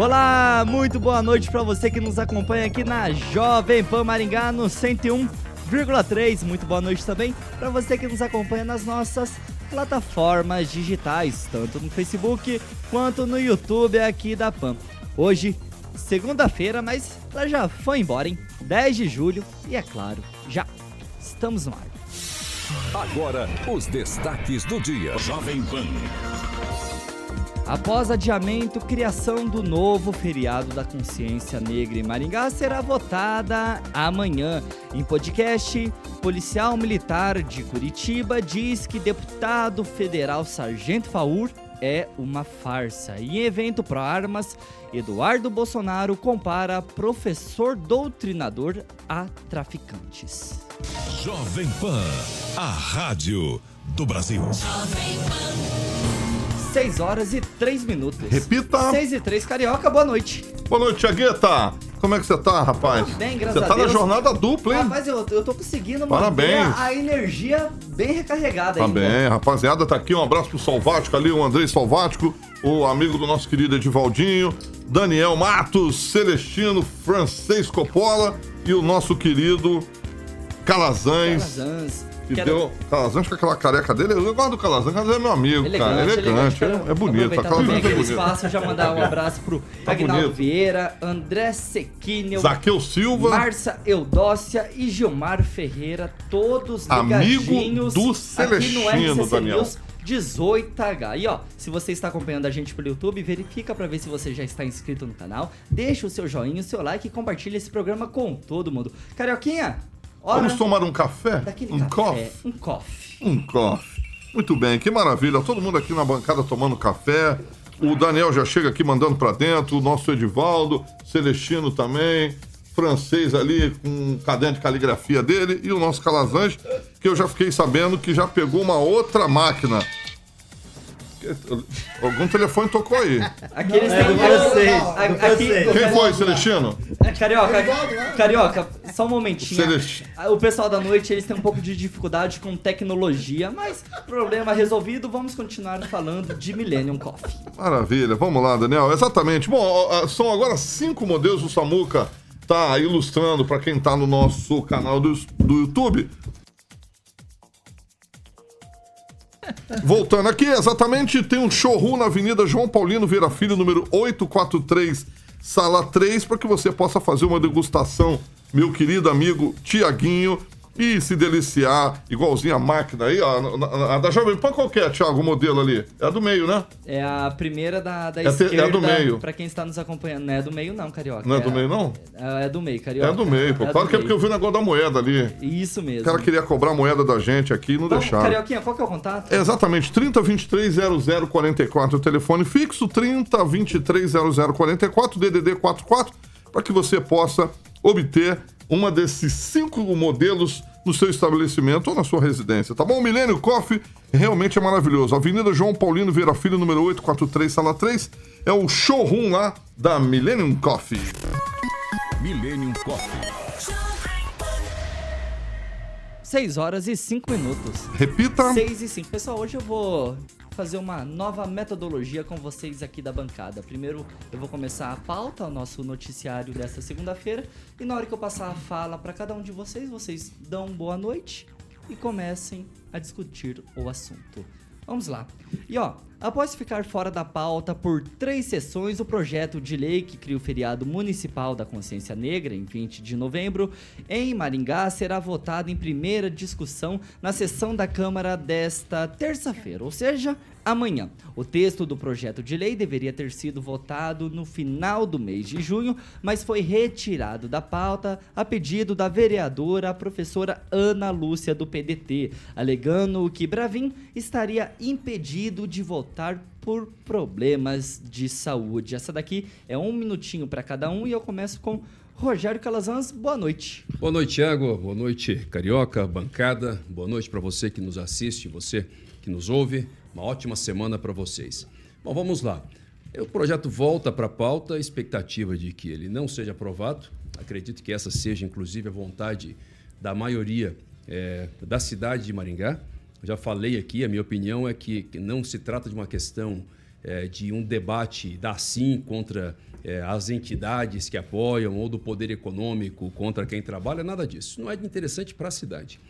Olá, muito boa noite para você que nos acompanha aqui na Jovem Pan Maringá no 101,3. Muito boa noite também para você que nos acompanha nas nossas plataformas digitais, tanto no Facebook quanto no YouTube aqui da Pan. Hoje, segunda-feira, mas ela já foi embora, hein? 10 de julho e é claro, já estamos no ar. Agora, os destaques do dia. Jovem Pan. Após adiamento, criação do novo feriado da consciência negra em Maringá será votada amanhã. Em podcast, policial militar de Curitiba diz que deputado federal Sargento Faur é uma farsa. E em evento pro armas, Eduardo Bolsonaro compara professor doutrinador a traficantes. Jovem Pan, a rádio do Brasil. 6 horas e 3 minutos. Repita. 6 e 3, Carioca, boa noite. Boa noite, Tiagueta. Como é que você tá, rapaz? Tudo bem, graças Você a tá na jornada dupla, hein? Rapaz, eu, eu tô conseguindo Parabéns. manter a, a energia bem recarregada Tá ainda. bem, rapaziada, tá aqui. Um abraço pro Salvático ali, o Andrei Salvático, o amigo do nosso querido Edivaldinho, Daniel Matos, Celestino, Francês Coppola e o nosso querido Calazans. Calazans. Que Quero- deu. Calazans com aquela careca dele. Eu gosto do Calazans, Calazans é meu amigo, cara. Elegante. Quero É, é bonito. A também Calazans é bonito. espaço já mandar um abraço pro Agnaldo bonito. Vieira, André Sequinho, Zaqueu Silva. Márcia Eudócia e Gilmar Ferreira, todos Amigo ligadinhos do aqui no Celestino, Daniel. News 18H. E ó, se você está acompanhando a gente pelo YouTube, verifica para ver se você já está inscrito no canal, deixa o seu joinha, o seu like e compartilha esse programa com todo mundo. Carioquinha, Vamos tomar um café? Um café, coffee? um coffee. Um coffee. Muito bem, que maravilha. Todo mundo aqui na bancada tomando café. O Daniel já chega aqui mandando pra dentro. O nosso Edivaldo, Celestino também. Francês ali com um caderno de caligrafia dele. E o nosso Calazans, que eu já fiquei sabendo que já pegou uma outra máquina. Algum telefone tocou aí. Aqui eles é têm do vocês, do aqui-. Quem foi, Celestino? É, Carioca, Carioca, só um momentinho. Celestino. O pessoal da noite, eles têm um pouco de dificuldade com tecnologia, mas problema resolvido, vamos continuar falando de Millennium Coffee. Maravilha, vamos lá, Daniel. Exatamente. Bom, são agora cinco modelos. O Samuca tá ilustrando para quem tá no nosso canal do, do YouTube. Voltando aqui, exatamente, tem um showroom na Avenida João Paulino Vieira Filho, número 843, sala 3, para que você possa fazer uma degustação, meu querido amigo Tiaguinho, e se deliciar, igualzinho a máquina aí, ó, a da Jovem Pan qualquer, Thiago, o modelo ali. É a do meio, né? É a primeira da, da É a te- é a esquerda. do meio. Pra quem está nos acompanhando. Não é do meio, não, Carioca. Não é do a- meio, não? É, é do meio, É Carioca. do meio, pô. É Claro do que é porque eu meio. vi o negócio da moeda ali. Isso mesmo. O cara queria cobrar a moeda da gente aqui e não Então, deixaram. Carioquinha, qual que é o contato? É exatamente, 3023 0044, o telefone fixo, 3023 0044, DDD 44, para que você possa obter uma desses cinco modelos no seu estabelecimento ou na sua residência, tá bom? O Milênio Coffee realmente é maravilhoso. Avenida João Paulino Vieira Filho, número 843, sala 3, é o showroom lá da Millennium Coffee. Millennium Coffee. 6 horas e 5 minutos. Repita. 6 e 5. Pessoal, hoje eu vou fazer uma nova metodologia com vocês aqui da bancada. Primeiro, eu vou começar a pauta, o nosso noticiário desta segunda-feira. E na hora que eu passar a fala para cada um de vocês, vocês dão boa noite e comecem a discutir o assunto. Vamos lá. E ó, após ficar fora da pauta por três sessões, o projeto de lei que cria o feriado municipal da consciência negra, em 20 de novembro, em Maringá, será votado em primeira discussão na sessão da Câmara desta terça-feira, ou seja, amanhã. O texto do projeto de lei deveria ter sido votado no final do mês de junho, mas foi retirado da pauta a pedido da vereadora professora Ana Lúcia do PDT, alegando que Bravin estaria impedido de votar optar por problemas de saúde. Essa daqui é um minutinho para cada um e eu começo com Rogério Calazans. Boa noite. Boa noite, Thiago. Boa noite, Carioca, bancada. Boa noite para você que nos assiste, você que nos ouve. Uma ótima semana para vocês. Bom, vamos lá. O projeto volta para a pauta, expectativa de que ele não seja aprovado. Acredito que essa seja, inclusive, a vontade da maioria é, da cidade de Maringá. Já falei aqui, a minha opinião é que não se trata de uma questão é, de um debate da sim contra é, as entidades que apoiam ou do poder econômico contra quem trabalha, nada disso. Não é interessante para a cidade.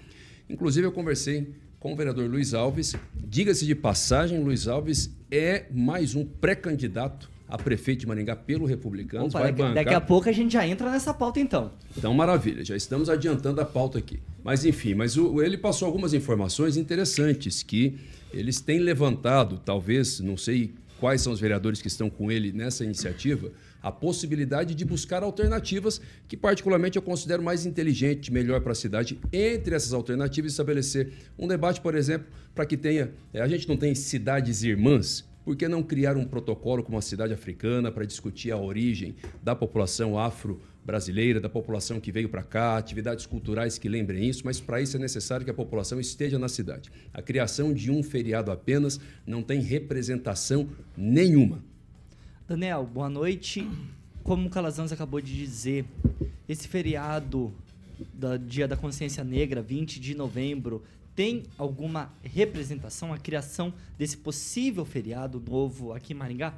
Inclusive, eu conversei com o vereador Luiz Alves. Diga-se de passagem, Luiz Alves é mais um pré-candidato a prefeito de Maringá pelo Republicano. Opa, daqui, bancar... daqui, a pouco a gente já entra nessa pauta, então. Então, maravilha, já estamos adiantando a pauta aqui. Mas, enfim, mas o, ele passou algumas informações interessantes que eles têm levantado, talvez, não sei quais são os vereadores que estão com ele nessa iniciativa, a possibilidade de buscar alternativas que, particularmente, eu considero mais inteligente, melhor para a cidade. Entre essas alternativas, estabelecer um debate, por exemplo, para que tenha. Eh, a gente não tem cidades irmãs, por que não criar um protocolo com uma cidade africana para discutir a origem da população afro-brasileira, da população que veio para cá, atividades culturais que lembrem isso, mas para isso é necessário que a população esteja na cidade. A criação de um feriado apenas não tem representação nenhuma. Daniel, boa noite. Como o Calazans acabou de dizer, esse feriado do Dia da Consciência Negra, 20 de novembro, tem alguma representação, a criação desse possível feriado novo aqui em Maringá?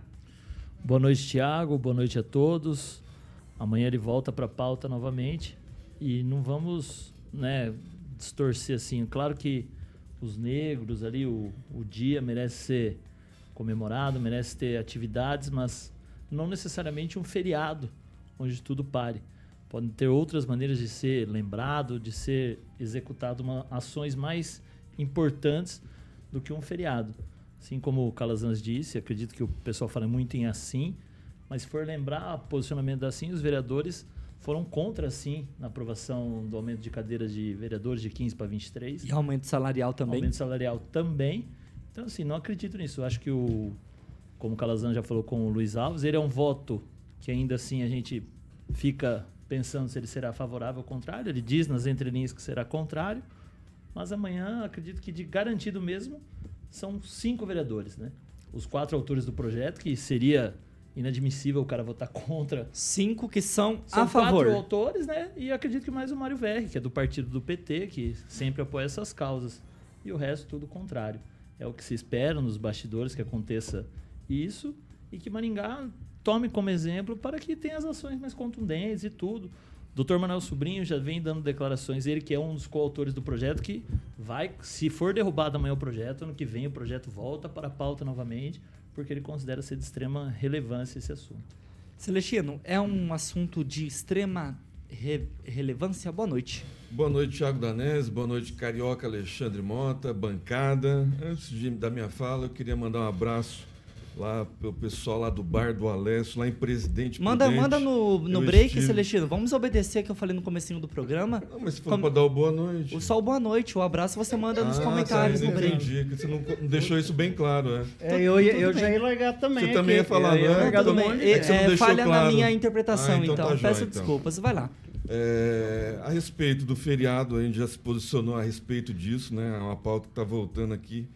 Boa noite, Tiago. Boa noite a todos. Amanhã ele volta para a pauta novamente e não vamos né, distorcer assim. Claro que os negros ali, o, o dia merece ser comemorado, merece ter atividades, mas não necessariamente um feriado onde tudo pare. Podem ter outras maneiras de ser lembrado, de ser executado uma, ações mais importantes do que um feriado. Assim como o Calazans disse, acredito que o pessoal fala muito em assim, mas se for lembrar o posicionamento da assim, os vereadores foram contra assim na aprovação do aumento de cadeiras de vereadores de 15 para 23. E aumento salarial também. Aumento salarial também. Então, assim, não acredito nisso. Acho que o, como o Calazan já falou com o Luiz Alves, ele é um voto que ainda assim a gente fica pensando se ele será favorável ou contrário. Ele diz nas entrelinhas que será contrário, mas amanhã acredito que de garantido mesmo são cinco vereadores, né? Os quatro autores do projeto, que seria inadmissível o cara votar contra. Cinco que são, são a favor. quatro autores, né? E acredito que mais o Mário Verri, que é do partido do PT, que sempre apoia essas causas. E o resto tudo contrário. É o que se espera nos bastidores que aconteça isso e que Maringá tome como exemplo para que tenha as ações mais contundentes e tudo. Dr. Manuel Sobrinho já vem dando declarações, ele que é um dos coautores do projeto, que vai, se for derrubado amanhã o projeto, ano que vem o projeto volta para a pauta novamente, porque ele considera ser de extrema relevância esse assunto. Celestino, é um assunto de extrema re relevância? Boa noite. Boa noite, Thiago Danese. Boa noite, Carioca Alexandre Mota, bancada. Antes de, da minha fala, eu queria mandar um abraço lá pelo pessoal lá do bar do Alessio, lá em Presidente Manda, Prudente. manda no, no break, estive... Celestino. Vamos obedecer que eu falei no comecinho do programa. Não, mas se for Com... para dar o boa noite. O só o boa noite, o abraço você manda ah, nos comentários tá, no break. Entendi, que você não deixou isso bem claro, né? É, eu, ia, eu já ia largar também. Você aqui. também ia falar, eu não é? Tudo bem. É, é, falha claro. na minha interpretação, ah, então. então. Tá Peço jóia, desculpas. Então. Vai lá. É, a respeito do feriado, a gente já se posicionou a respeito disso, né? É uma pauta que está voltando aqui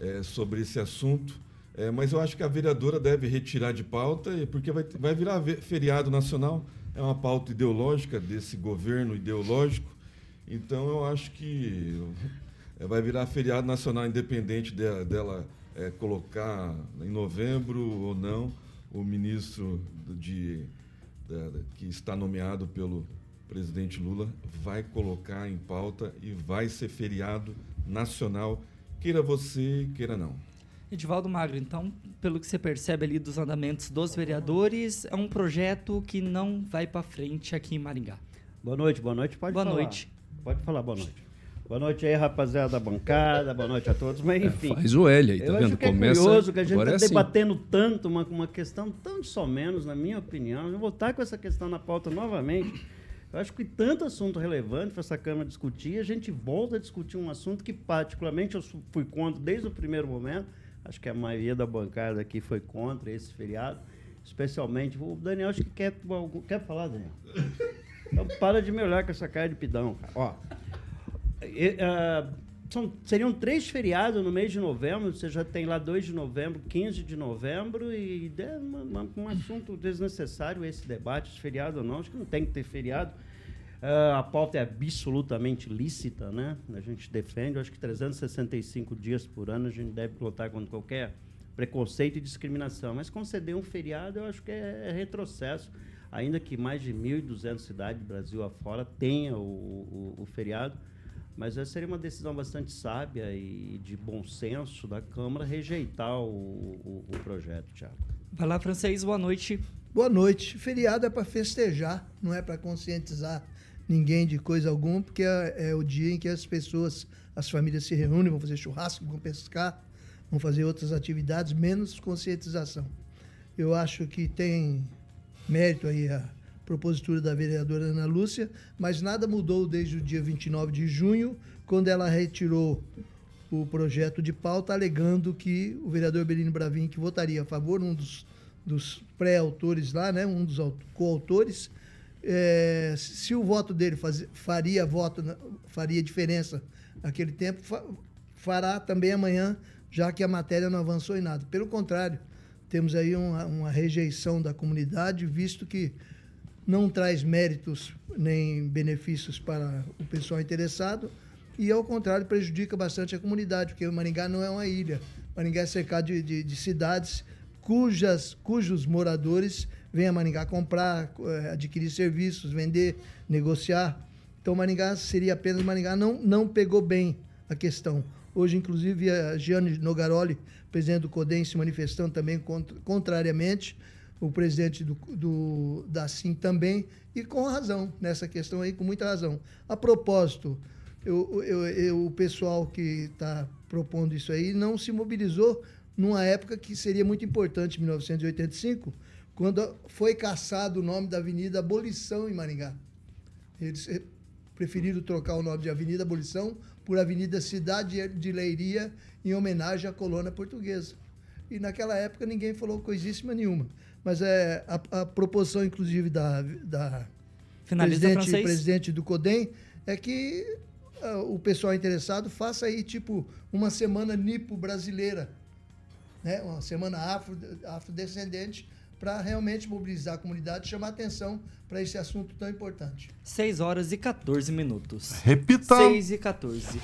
é, sobre esse assunto. É, mas eu acho que a vereadora deve retirar de pauta, porque vai, vai virar feriado nacional. É uma pauta ideológica desse governo ideológico. Então eu acho que é, vai virar feriado nacional independente de, dela é, colocar em novembro ou não o ministro de, de, que está nomeado pelo presidente Lula vai colocar em pauta e vai ser feriado nacional, queira você, queira não. Edivaldo Magro, então, pelo que você percebe ali dos andamentos dos vereadores, é um projeto que não vai para frente aqui em Maringá. Boa noite, boa noite, pode boa falar. Boa noite. Pode falar, boa noite. Boa noite aí, rapaziada da bancada, boa noite a todos, mas é, enfim. É, faz o L aí, tá eu vendo? Acho que é Começa. curioso que a gente está é assim. debatendo tanto uma, uma questão tão só menos, na minha opinião. Eu vou estar com essa questão na pauta novamente. Eu acho que tanto assunto relevante para essa Câmara discutir, a gente volta a discutir um assunto que, particularmente, eu fui contra desde o primeiro momento, Acho que a maioria da bancada aqui foi contra esse feriado. Especialmente, o Daniel acho que quer, quer falar, Daniel. Então para de me olhar com essa cara de pidão, cara. Ó, e, uh, são, seriam três feriados no mês de novembro. Você já tem lá 2 de novembro, 15 de novembro, e é uma, um assunto desnecessário esse debate, se feriado ou não. Acho que não tem que ter feriado. Uh, a pauta é absolutamente lícita, né? A gente defende, acho que 365 dias por ano a gente deve lutar contra qualquer preconceito e discriminação. Mas conceder um feriado, eu acho que é, é retrocesso. Ainda que mais de 1.200 cidades do Brasil afora tenham o, o, o feriado, mas essa seria uma decisão bastante sábia e de bom senso da Câmara rejeitar o, o, o projeto, Tiago. Vai lá, francês, boa noite. Boa noite. Feriado é para festejar, não é para conscientizar ninguém de coisa alguma, porque é, é, o dia em que as pessoas, as famílias se reúnem, vão fazer churrasco, vão pescar, vão fazer outras atividades, menos conscientização. Eu acho que tem mérito aí a propositura da vereadora Ana Lúcia, mas nada mudou desde o dia 29 de junho, quando ela retirou o projeto de pauta, alegando que o vereador Belino Bravin, que votaria a favor, um dos, dos pré-autores lá, né, um dos coautores, é, se o voto dele faz, faria voto, faria diferença naquele tempo, fa, fará também amanhã, já que a matéria não avançou em nada. Pelo contrário, temos aí uma, uma rejeição da comunidade, visto que não traz méritos nem benefícios para o pessoal interessado e, ao contrário, prejudica bastante a comunidade, porque o Maringá não é uma ilha. Maringá é cercado de, de, de cidades cujas, cujos moradores vêm a Maringá comprar, eh, adquirir serviços, vender, negociar. Então, Maringá seria apenas Maringá. Não, não pegou bem a questão. Hoje, inclusive, a Giane Nogaroli, presidente do CODEM, se manifestando também contra, contrariamente o presidente do, do, da SIM também, e com razão, nessa questão aí, com muita razão. A propósito, eu, eu, eu, o pessoal que está propondo isso aí não se mobilizou numa época que seria muito importante, 1985, quando foi caçado o nome da Avenida Abolição em Maringá. Eles preferiram trocar o nome de Avenida Abolição por Avenida Cidade de Leiria, em homenagem à colônia portuguesa. E naquela época ninguém falou coisíssima nenhuma. Mas é, a, a proposição, inclusive, da, da presidente, presidente do CODEM é que uh, o pessoal interessado faça aí, tipo, uma semana nipo brasileira, né? uma semana afro, afrodescendente, para realmente mobilizar a comunidade e chamar atenção para esse assunto tão importante. 6 horas e 14 minutos. Repita! 6 e 14.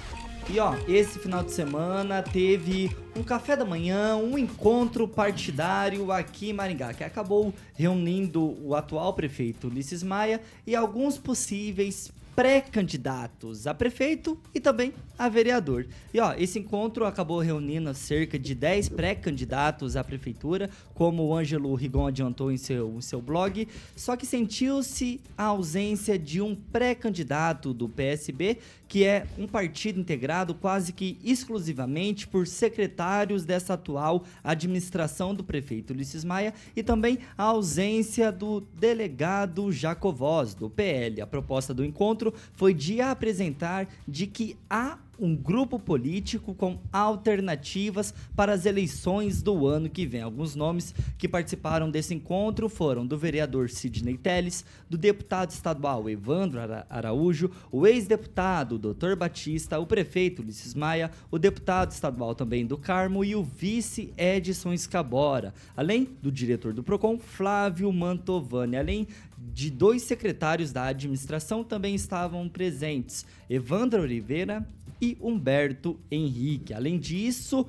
E ó, esse final de semana teve um café da manhã, um encontro partidário aqui em Maringá, que acabou reunindo o atual prefeito Ulisses Maia e alguns possíveis pré-candidatos a prefeito e também a vereador. E ó, esse encontro acabou reunindo cerca de 10 pré-candidatos à prefeitura, como o Ângelo Rigon adiantou em seu, em seu blog, só que sentiu-se a ausência de um pré-candidato do PSB, que é um partido integrado quase que exclusivamente por secretários dessa atual administração do prefeito Ulisses Maia e também a ausência do delegado Jacovós, do PL. A proposta do encontro foi de apresentar de que há um grupo político com alternativas para as eleições do ano que vem. Alguns nomes que participaram desse encontro foram do vereador Sidney Teles, do deputado estadual Evandro Araújo, o ex-deputado Dr. Batista, o prefeito Ulisses Maia, o deputado estadual também do Carmo e o vice Edson Escabora, além do diretor do PROCON, Flávio Mantovani, além de dois secretários da administração também estavam presentes, Evandro Oliveira e Humberto Henrique. Além disso,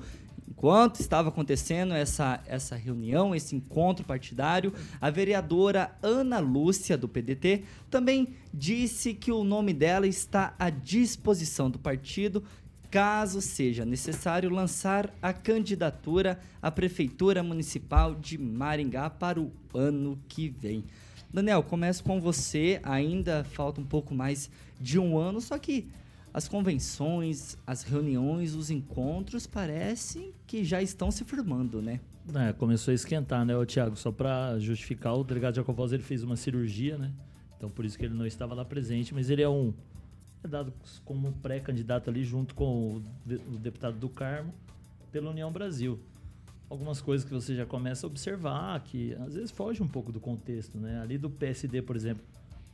enquanto estava acontecendo essa, essa reunião, esse encontro partidário, a vereadora Ana Lúcia, do PDT, também disse que o nome dela está à disposição do partido caso seja necessário lançar a candidatura à Prefeitura Municipal de Maringá para o ano que vem. Daniel, começo com você. Ainda falta um pouco mais de um ano, só que as convenções, as reuniões, os encontros parecem que já estão se firmando, né? É, começou a esquentar, né, Tiago? Só para justificar, o delegado Jacobos ele fez uma cirurgia, né? Então por isso que ele não estava lá presente, mas ele é um é dado como pré-candidato ali junto com o, de, o deputado do Carmo pela União Brasil. algumas coisas que você já começa a observar que às vezes foge um pouco do contexto, né? Ali do PSD, por exemplo,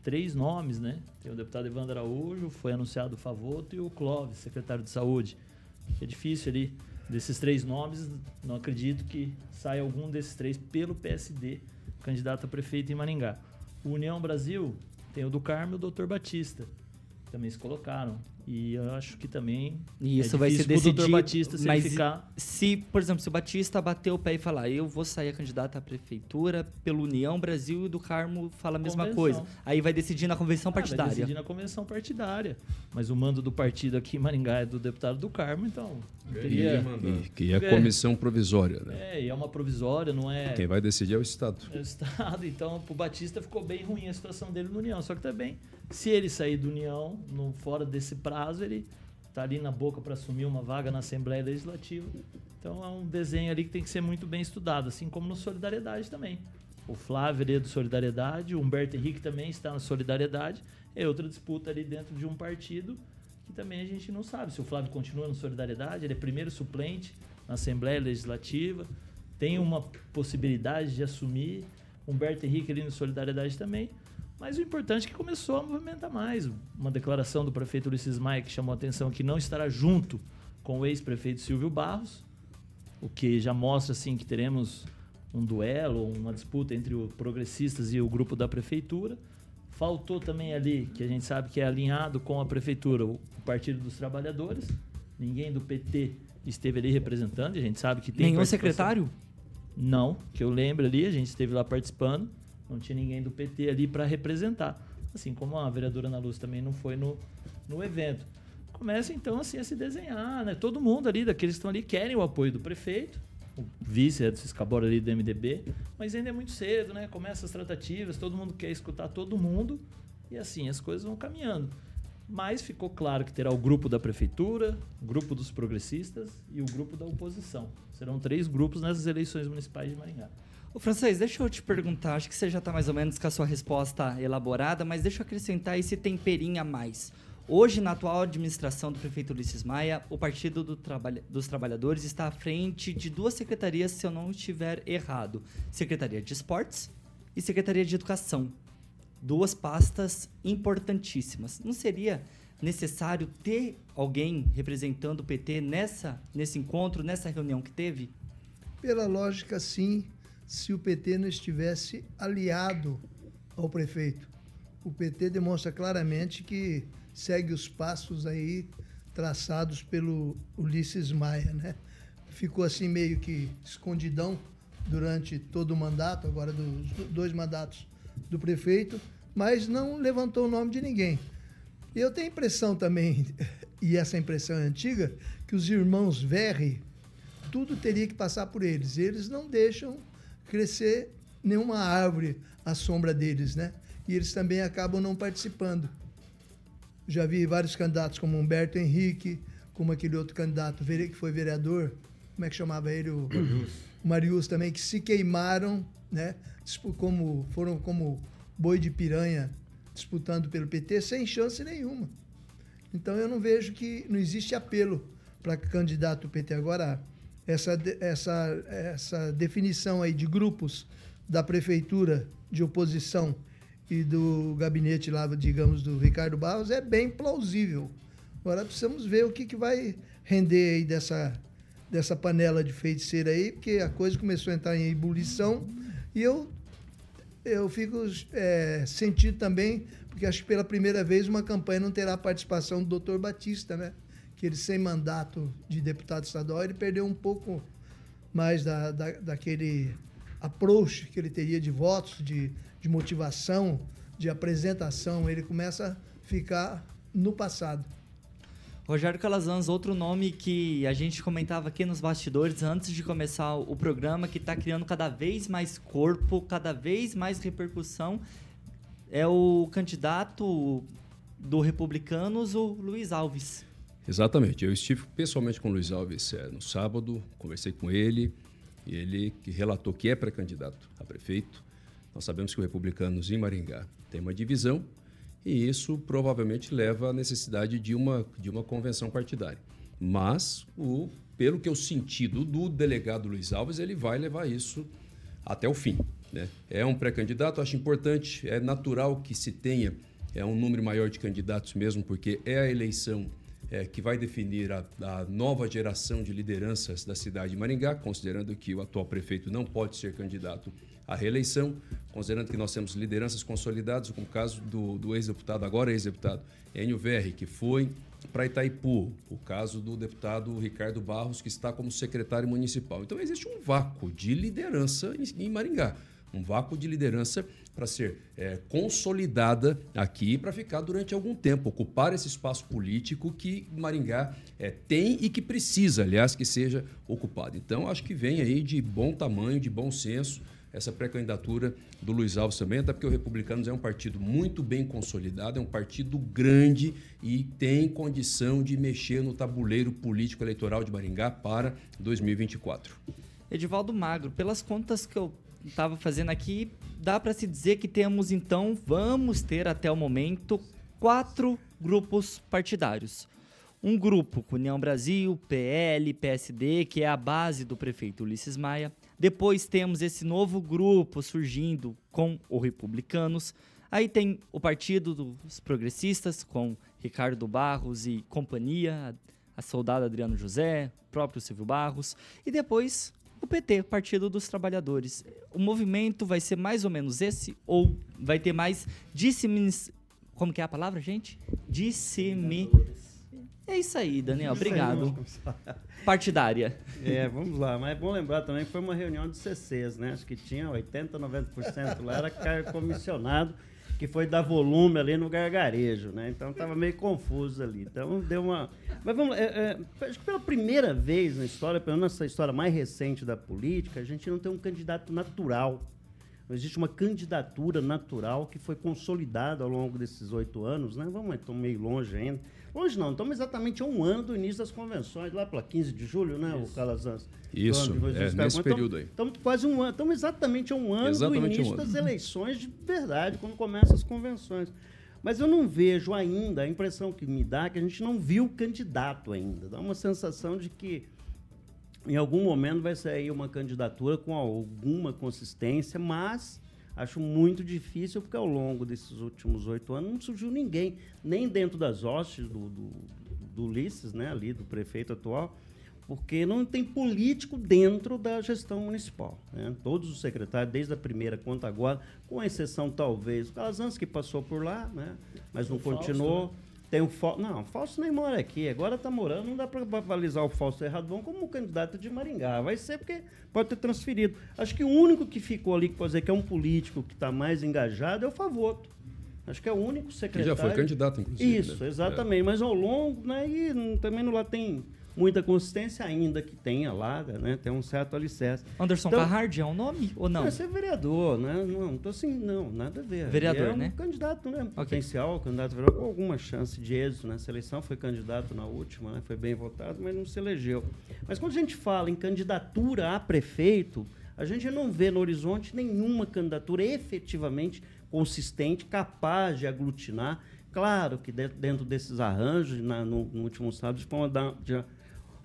três nomes, né? Tem o deputado Evandro Araújo, foi anunciado o Favoto e o Clóvis, secretário de Saúde. É difícil ali. Desses três nomes, não acredito que saia algum desses três pelo PSD, candidato a prefeito em Maringá. O União Brasil tem o do Carmo e o Dr. Batista. Também se colocaram. E eu acho que também E isso é vai ser decidido. Batista se ele mas ficar se, por exemplo, se o Batista bater o pé e falar, eu vou sair candidato à prefeitura pelo União Brasil e do Carmo fala a mesma Convenção. coisa. Aí vai decidir na convenção Ah, vai partidária. decidir na convenção partidária. Mas o mando do partido aqui em Maringá é do deputado do Carmo, então não teria. E, que é a É. comissão provisória, né? É, e é uma provisória, não é. Quem vai decidir é o Estado. é o Estado. Então, pro Batista ficou bem ruim a situação dele no União. Só que também, se ele sair do União, no, fora desse prazo, ele tá ali na boca para assumir uma vaga na Assembleia Legislativa. Então é um desenho ali que tem que ser muito bem estudado, assim como no Solidariedade também. O Flávio ali é do Solidariedade, o Humberto Henrique também está na Solidariedade. É outra disputa ali dentro de um partido que também a gente não sabe se o Flávio continua no Solidariedade, ele é primeiro suplente na Assembleia Legislativa, tem uma possibilidade de assumir. Humberto Henrique ali no Solidariedade também. Mas o importante é que começou a movimentar mais. Uma declaração do prefeito Ulisses Maia que chamou a atenção que não estará junto com o ex-prefeito Silvio Barros, o que já mostra assim que teremos um duelo, uma disputa entre os progressistas e o grupo da prefeitura. Faltou também ali, que a gente sabe que é alinhado com a prefeitura, o Partido dos Trabalhadores. Ninguém do PT esteve ali representando, a gente sabe que tem Nenhum secretário? não, que eu lembro ali, a gente esteve lá participando, não tinha ninguém do PT ali para representar. Assim como a vereadora Ana Luz também não foi no, no evento. Começa então assim a se desenhar, né? Todo mundo ali, daqueles que estão ali, querem o apoio do prefeito, o vice Edson Escabora ali do MDB, mas ainda é muito cedo, né? Começa as tratativas, todo mundo quer escutar todo mundo e assim as coisas vão caminhando. Mas ficou claro que terá o grupo da prefeitura, o grupo dos progressistas e o grupo da oposição. Serão três grupos nessas eleições municipais de Maringá. Ô, Francês, deixa eu te perguntar, acho que você já está mais ou menos com a sua resposta elaborada, mas deixa eu acrescentar esse temperinho a mais. Hoje, na atual administração do prefeito Ulisses Maia, o Partido do Trabalha- dos Trabalhadores está à frente de duas secretarias, se eu não estiver errado: Secretaria de Esportes e Secretaria de Educação. Duas pastas importantíssimas. Não seria necessário ter alguém representando o PT nessa, nesse encontro, nessa reunião que teve? Pela lógica, sim, se o PT não estivesse aliado ao prefeito. O PT demonstra claramente que segue os passos aí traçados pelo Ulisses Maia, né? Ficou assim meio que escondidão durante todo o mandato, agora dos do- dois mandatos do prefeito, mas não levantou o nome de ninguém. Eu tenho a impressão também, e essa impressão é antiga, que os irmãos Verri, tudo teria que passar por eles. Eles não deixam crescer nenhuma árvore à sombra deles, né? E eles também acabam não participando. Já vi vários candidatos, como Humberto Henrique, como aquele outro candidato que foi vereador, como é que chamava ele? O o Marius também, que se queimaram, né? Como, foram como boi de piranha disputando pelo PT sem chance nenhuma. Então eu não vejo que não existe apelo para candidato do PT. Agora, essa, essa, essa definição aí de grupos da prefeitura de oposição e do gabinete lá, digamos, do Ricardo Barros é bem plausível. Agora precisamos ver o que, que vai render aí dessa, dessa panela de feiticeira aí, porque a coisa começou a entrar em ebulição e eu eu fico é, sentido também, porque acho que pela primeira vez uma campanha não terá a participação do Dr. Batista, né? Que ele, sem mandato de deputado estadual, ele perdeu um pouco mais da, da, daquele approach que ele teria de votos, de, de motivação, de apresentação. Ele começa a ficar no passado. Rogério Calazans, outro nome que a gente comentava aqui nos bastidores antes de começar o programa, que está criando cada vez mais corpo, cada vez mais repercussão, é o candidato do Republicanos, o Luiz Alves. Exatamente. Eu estive pessoalmente com o Luiz Alves eh, no sábado, conversei com ele, e ele que relatou que é pré-candidato a prefeito. Nós sabemos que o Republicanos em Maringá tem uma divisão e isso provavelmente leva à necessidade de uma, de uma convenção partidária. Mas, o, pelo que eu senti do, do delegado Luiz Alves, ele vai levar isso até o fim. Né? É um pré-candidato, acho importante, é natural que se tenha é um número maior de candidatos mesmo, porque é a eleição é, que vai definir a, a, nova geração de lideranças da cidade de Maringá, considerando que o atual prefeito não pode ser candidato à reeleição, considerando que nós temos lideranças consolidadas, como o caso do, do ex-deputado, agora ex-deputado Enio Verri, que foi para Itaipu, o caso do deputado Ricardo Barros, que está como secretário municipal. Então existe um vácuo de liderança em, em Maringá um vácuo de liderança para ser é, consolidada aqui para ficar durante algum tempo, ocupar esse espaço político que Maringá é, tem e que precisa, aliás, que seja ocupado. Então, acho que vem aí de bom tamanho, de bom senso, essa pré-candidatura do Luiz Alves também, até porque o Republicanos é um partido muito bem consolidado, é um partido grande e tem condição de mexer no tabuleiro político eleitoral de Maringá para 2024. Edivaldo Magro, pelas contas que eu estava fazendo aqui, dá para se dizer que temos então, vamos ter até o momento, quatro grupos partidários. Um grupo com União Brasil, PL, PSD, que é a base do prefeito Ulisses Maia. Depois temos esse novo grupo surgindo com o Republicanos. Aí tem o Partido dos Progressistas, com Ricardo Barros e companhia, a soldada Adriano José, próprio Silvio Barros. E depois o PT, Partido dos Trabalhadores. O movimento vai ser mais ou menos esse ou vai ter mais disseminação. Como que é a palavra, gente? Dissemi... É isso aí, Daniel. Obrigado. Partidária. É, vamos lá. Mas é bom lembrar também que foi uma reunião de CCs, né? Acho que tinha 80%, 90% lá era comissionado que foi dar volume ali no gargarejo, né? Então estava meio confuso ali. Então deu uma. Mas vamos é, é, acho que pela primeira vez na história, pelo menos nessa história mais recente da política, a gente não tem um candidato natural. Não existe uma candidatura natural que foi consolidada ao longo desses oito anos, né? Vamos, estamos meio longe ainda. Longe não, estamos exatamente a um ano do início das convenções, lá pela 15 de julho, né, Isso. o Calazans? Isso, é, nesse período aí. Estamos quase um ano, estamos exatamente a um ano exatamente do início um ano. das eleições de verdade, quando começam as convenções. Mas eu não vejo ainda, a impressão que me dá é que a gente não viu o candidato ainda. Dá uma sensação de que em algum momento vai sair uma candidatura com alguma consistência, mas Acho muito difícil, porque ao longo desses últimos oito anos não surgiu ninguém, nem dentro das hostes do, do, do Ulisses, né, ali, do prefeito atual, porque não tem político dentro da gestão municipal. Né? Todos os secretários, desde a primeira quanto agora, com exceção talvez do Calazans, que passou por lá, né? mas não o continuou. Fausto, né? Tem o. Não, o Fausto nem mora aqui. Agora está morando, não dá para balizar o Fausto Erradão como candidato de Maringá. Vai ser porque pode ter transferido. Acho que o único que ficou ali, que pode dizer que é um político que está mais engajado, é o Favoto. Acho que é o único secretário. Que já foi candidato, inclusive. Isso, né? exatamente. É. Mas ao longo, né? E também lá tem muita consistência, ainda que tenha lá, né? Tem um certo alicerce. Anderson então, é um nome ou não? Vai ser vereador, né? Não, tô assim, não, nada a ver. Vereador, é um né? candidato, né? Okay. Potencial, candidato vereador, com alguma chance de êxito nessa eleição. Foi candidato na última, né? Foi bem votado, mas não se elegeu. Mas quando a gente fala em candidatura a prefeito, a gente não vê no horizonte nenhuma candidatura efetivamente consistente, capaz de aglutinar. Claro que dentro desses arranjos, na, no, no último sábado, de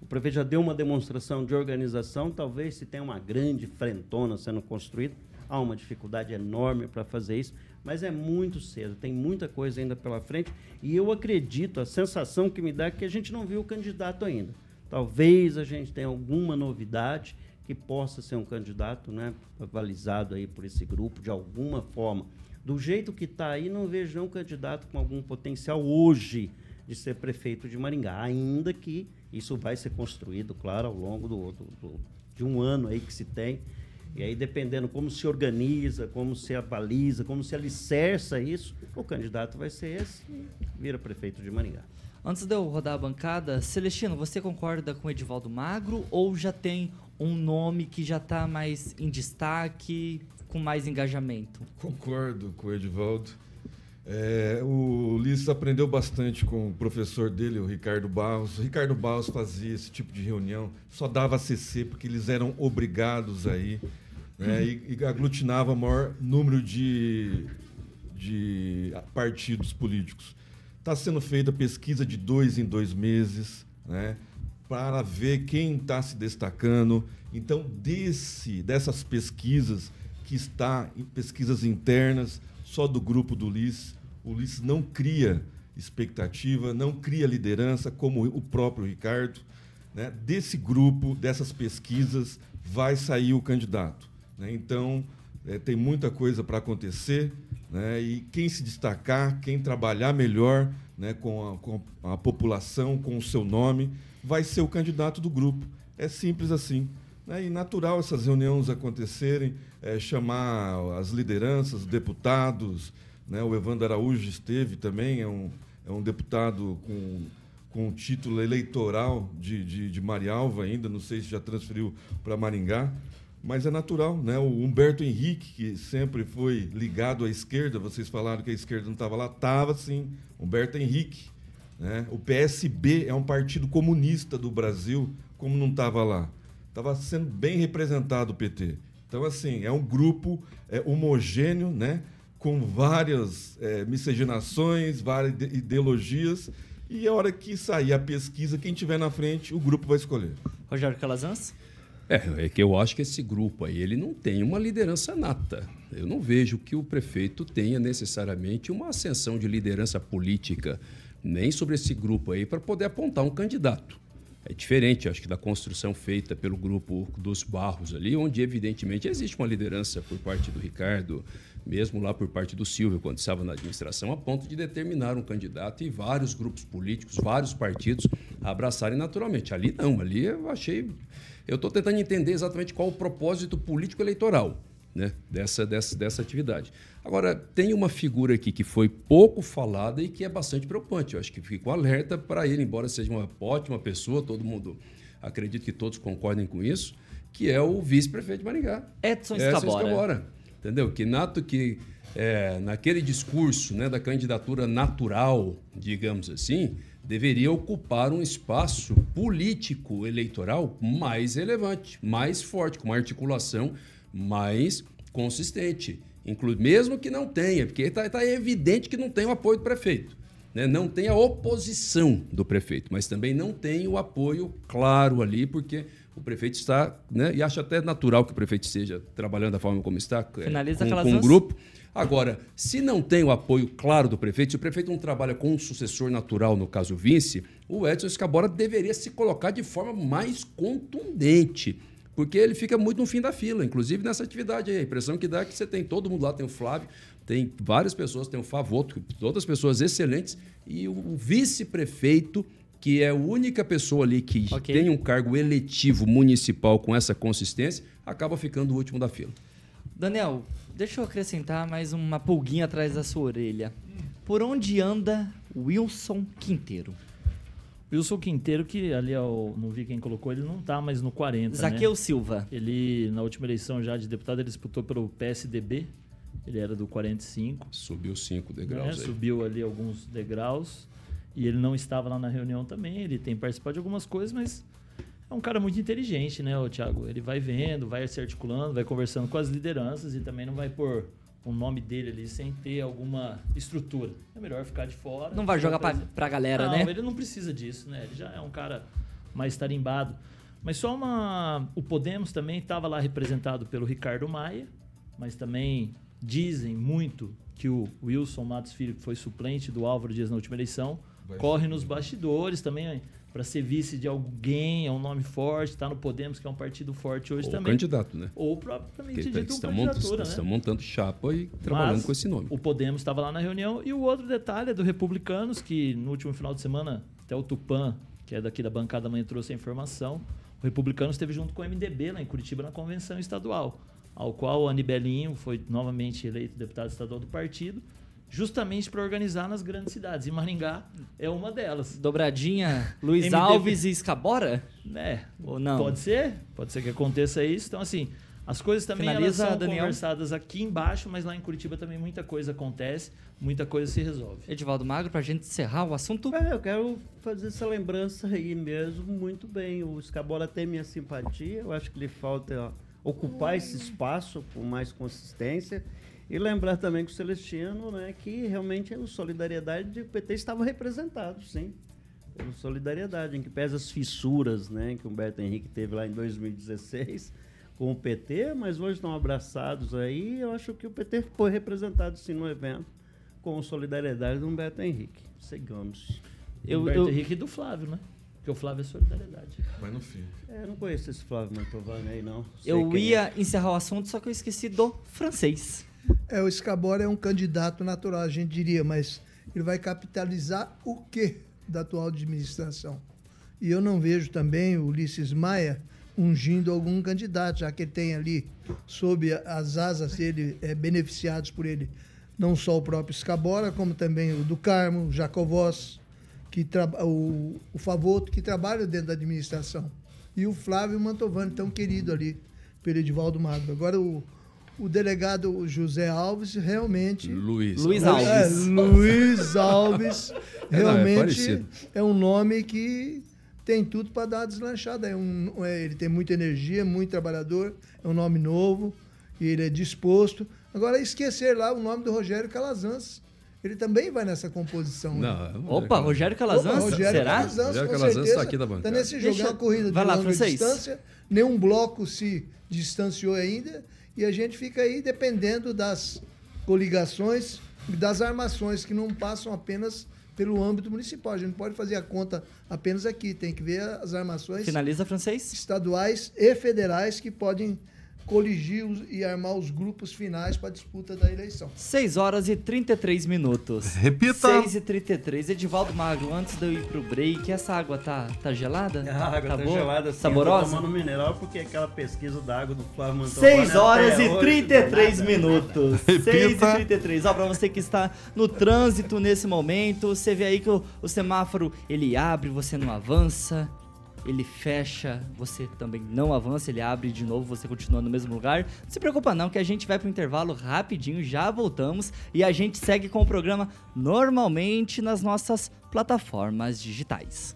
o prefeito já deu uma demonstração de organização, talvez se tenha uma grande frentona sendo construída, há uma dificuldade enorme para fazer isso, mas é muito cedo, tem muita coisa ainda pela frente, e eu acredito, a sensação que me dá é que a gente não viu o candidato ainda. Talvez a gente tenha alguma novidade que possa ser um candidato né, avalizado aí por esse grupo de alguma forma. Do jeito que está aí, não vejo nenhum candidato com algum potencial hoje de ser prefeito de Maringá, ainda que isso vai ser construído, claro, ao longo do, do, do, de um ano aí que se tem. E aí, dependendo como se organiza, como se avaliza, como se alicerça isso, o candidato vai ser esse e vira prefeito de Maringá. Antes de eu rodar a bancada, Celestino, você concorda com o Edivaldo Magro ou já tem um nome que já está mais em destaque, com mais engajamento? Concordo com o Edivaldo. É, o Ulisses aprendeu bastante com o professor dele, o Ricardo Barros. O Ricardo Barros fazia esse tipo de reunião, só dava CC porque eles eram obrigados aí, né, e, e, aglutinava o maior número de, de partidos políticos. Está sendo feita pesquisa de dois em dois meses, né? para ver quem está se destacando. Então, desse, dessas pesquisas que está em pesquisas internas só do grupo do Ulisses, Ulisses não cria expectativa, não cria liderança, como o próprio Ricardo. Né? Desse grupo, dessas pesquisas, vai sair o candidato. Né? Então, é, tem muita coisa para acontecer. Né? E quem se destacar, quem trabalhar melhor né, com, a, com a população, com o seu nome, vai ser o candidato do grupo. É simples assim. Né? E natural essas reuniões acontecerem, é, chamar as lideranças, deputados. Né? O Evandro Araújo esteve também, é um, é um deputado com, com título eleitoral de, de, de Marialva ainda, não sei se já transferiu para Maringá mas é natural, né? O Humberto Henrique, que sempre foi ligado à esquerda, vocês falaram que a esquerda não estava lá, estava sim. Humberto Henrique, né? O PSB é um partido comunista do Brasil, como não estava lá, estava sendo bem representado o PT. Então assim é um grupo é, homogêneo, né? Com várias é, miscigenações, várias ideologias. E a hora que sair a pesquisa, quem tiver na frente, o grupo vai escolher. Rogério Calazans? É, é que eu acho que esse grupo aí, ele não tem uma liderança nata. Eu não vejo que o prefeito tenha necessariamente uma ascensão de liderança política, nem sobre esse grupo aí, para poder apontar um candidato. É diferente, acho que da construção feita pelo grupo dos Barros ali, onde evidentemente existe uma liderança por parte do Ricardo, mesmo lá por parte do Silvio, quando estava na administração, a ponto de determinar um candidato e vários grupos políticos, vários partidos abraçarem naturalmente. Ali não, ali eu achei eu estou tentando entender exatamente qual o propósito político-eleitoral né, dessa, dessa, dessa atividade. Agora, tem uma figura aqui que foi pouco falada e que é bastante preocupante. Eu acho que fico alerta para ele, embora seja uma ótima pessoa, todo mundo acredito que todos concordem com isso, que é o vice-prefeito de Maringá. Edson Escabora. Escabora. Entendeu? Que nato que é, naquele discurso né, da candidatura natural, digamos assim, deveria ocupar um espaço político eleitoral mais relevante, mais forte, com uma articulação mais consistente. Mesmo que não tenha, porque está tá evidente que não tem o apoio do prefeito. Né? Não tem a oposição do prefeito, mas também não tem o apoio claro ali, porque o prefeito está, né? e acho até natural que o prefeito esteja trabalhando da forma como está, Finaliza com, com um grupo. Agora, se não tem o apoio claro do prefeito, se o prefeito não trabalha com um sucessor natural, no caso o vice, o Edson Escabora deveria se colocar de forma mais contundente. Porque ele fica muito no fim da fila, inclusive nessa atividade aí. A impressão que dá é que você tem todo mundo lá, tem o Flávio, tem várias pessoas, tem o Favoto, todas pessoas excelentes, e o vice-prefeito, que é a única pessoa ali que okay. tem um cargo eletivo municipal com essa consistência, acaba ficando o último da fila. Daniel, Deixa eu acrescentar mais uma pulguinha atrás da sua orelha. Por onde anda Wilson Quinteiro? Wilson Quinteiro, que ali ó, não vi quem colocou, ele não está mais no 40. Zaqueu né? Silva. Ele, na última eleição já de deputado, ele disputou pelo PSDB. Ele era do 45. Subiu cinco degraus. Né? Subiu ali alguns degraus. E ele não estava lá na reunião também. Ele tem participado de algumas coisas, mas é um cara muito inteligente, né, o Thiago? Ele vai vendo, vai se articulando, vai conversando com as lideranças e também não vai pôr o nome dele ali sem ter alguma estrutura. É melhor ficar de fora. Não vai jogar pra, pra galera, não, né? Ele não precisa disso, né? Ele já é um cara mais tarimbado. Mas só uma. O Podemos também estava lá representado pelo Ricardo Maia, mas também dizem muito que o Wilson Matos Filho, que foi suplente do Álvaro Dias na última eleição, corre nos bastidores também para ser vice de alguém, é um nome forte, está no Podemos, que é um partido forte hoje Ou também. candidato, né? Ou propriamente dito estão, candidatura, né? estão montando chapa e trabalhando Mas com esse nome. O Podemos estava lá na reunião. E o outro detalhe é do Republicanos, que no último final de semana, até o Tupan, que é daqui da bancada, mãe trouxe a informação. O Republicanos esteve junto com o MDB lá em Curitiba na convenção estadual, ao qual o Anibelinho foi novamente eleito deputado estadual do partido justamente para organizar nas grandes cidades. E Maringá é uma delas. Dobradinha, Luiz MDB. Alves e Escabora? É, ou não? Pode ser, pode ser que aconteça isso. Então, assim, as coisas também Finaliza, elas são Daniel. conversadas aqui embaixo, mas lá em Curitiba também muita coisa acontece, muita coisa se resolve. Edivaldo Magro, para a gente encerrar o assunto. É, eu quero fazer essa lembrança aí mesmo muito bem. O Escabora tem minha simpatia, eu acho que lhe falta ocupar esse espaço com mais consistência. E lembrar também que o Celestino, né, que realmente o Solidariedade o PT estava representado, sim. Pela solidariedade, em que pesa as fissuras né, que o Humberto Henrique teve lá em 2016 com o PT, mas hoje estão abraçados aí. Eu acho que o PT foi representado sim no evento com solidariedade do Humberto Henrique. Sigamos. Eu, Humberto eu... Henrique e do Flávio, né? Porque o Flávio é solidariedade. Mas não fica. É, não conheço esse Flávio Mantovani aí, não. Sei eu ia é. encerrar o assunto, só que eu esqueci do francês. É, o Scabora é um candidato natural, a gente diria, mas ele vai capitalizar o quê da atual administração? E eu não vejo também o Ulisses Maia ungindo algum candidato, já que ele tem ali, sob as asas dele, é, beneficiados por ele, não só o próprio Scabora, como também o do Carmo, o Jacovós, que o, o Favoto, que trabalha dentro da administração. E o Flávio Mantovani, tão querido ali pelo Edivaldo Magro. Agora, o, o delegado José Alves realmente. Luiz, Luiz Alves. É, Luiz Alves realmente é, não, é, é, um nome que tem tudo para dar deslanchada. É um, é, ele tem muita energia, muito trabalhador, é um nome novo, e ele é disposto. Agora, esquecer lá o nome do Rogério Calazans. Ele também vai nessa composição. Né? Não, né? Opa, Rogério Calazans? Opa, Rogério Será? Calazans, Rogério Calazans está aqui da bancada. Está nesse jogo, Deixa... é uma corrida de longa distância. Nenhum bloco se distanciou ainda. E a gente fica aí dependendo das coligações e das armações que não passam apenas pelo âmbito municipal. A gente não pode fazer a conta apenas aqui, tem que ver as armações Finaliza, francês. estaduais e federais que podem coligir e armar os grupos finais para a disputa da eleição. 6 horas e 33 minutos. Repita. 6 e 33. Edivaldo Magro, antes de eu ir pro break, essa água tá, tá gelada? A água tá, tá boa? gelada. Sim, Saborosa? Eu tomando mineral porque aquela pesquisa da água do Flávio Mantovani 6 horas e 33 minutos. Repita. 6 e 33. Ó, pra você que está no trânsito nesse momento, você vê aí que o, o semáforo ele abre, você não avança ele fecha, você também não avança, ele abre de novo, você continua no mesmo lugar. Não se preocupa não, que a gente vai pro intervalo rapidinho, já voltamos e a gente segue com o programa normalmente nas nossas plataformas digitais.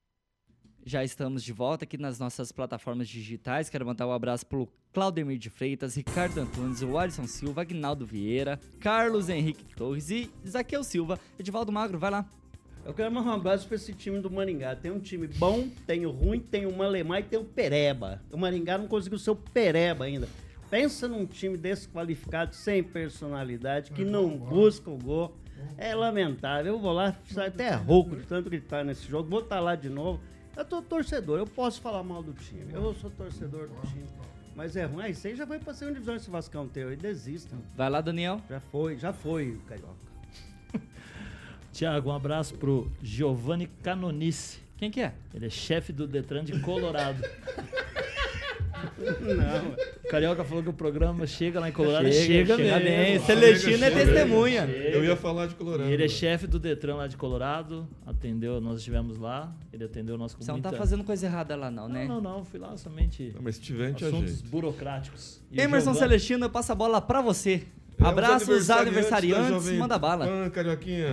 já estamos de volta aqui nas nossas plataformas digitais. Quero mandar um abraço pro Claudemir de Freitas, Ricardo Antunes, o Alisson Silva, Agnaldo Vieira, Carlos Henrique Torres e Zaqueu Silva. Edivaldo Magro, vai lá. Eu quero mandar um abraço para esse time do Maringá. Tem um time bom, tem o ruim, tem o Malemar e tem o Pereba. O Maringá não conseguiu ser o Pereba ainda. Pensa num time desqualificado, sem personalidade, que não busca o gol. É lamentável. Eu vou lá, até rouco de tanto gritar nesse jogo. Vou estar tá lá de novo. Eu tô torcedor, eu posso falar mal do time. Eu sou torcedor do time. Mas é ruim. Aí você já vai pra segunda divisão esse Vascão teu e desista. Vai lá, Daniel. Já foi, já foi, Carioca. Tiago, um abraço pro Giovanni Canonice. Quem que é? Ele é chefe do Detran de Colorado. Não. Carioca falou que o programa chega lá em Colorado. Chega, chega, chega bem. Celestino é testemunha. Eu ia falar de Colorado. E ele é chefe do Detran lá de Colorado. Atendeu, nós estivemos lá. Ele atendeu o nosso Você não tá fazendo coisa errada lá, não, né? Não, não, não. Fui lá somente. Não, mas se tiver, assuntos burocráticos. E Emerson. Celestino, eu passo a bola pra você. É, Abraços aniversariantes, aniversariantes manda bala. Ah, Carioquinha.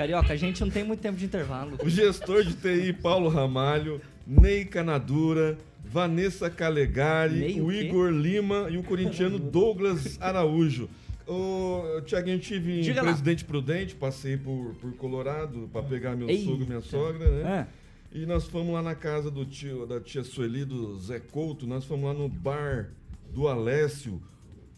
Carioca, a gente não tem muito tempo de intervalo. O gestor de TI Paulo Ramalho, Ney Canadura, Vanessa Calegari, Ney, o, o Igor Lima e o corintiano Douglas Araújo. Ô, Tiaguinho, eu tive Diga em lá. Presidente Prudente, passei por, por Colorado para pegar meu Ei, sogro e minha sogra, né? É. E nós fomos lá na casa do tio, da tia Sueli, do Zé Couto, nós fomos lá no bar do Alessio,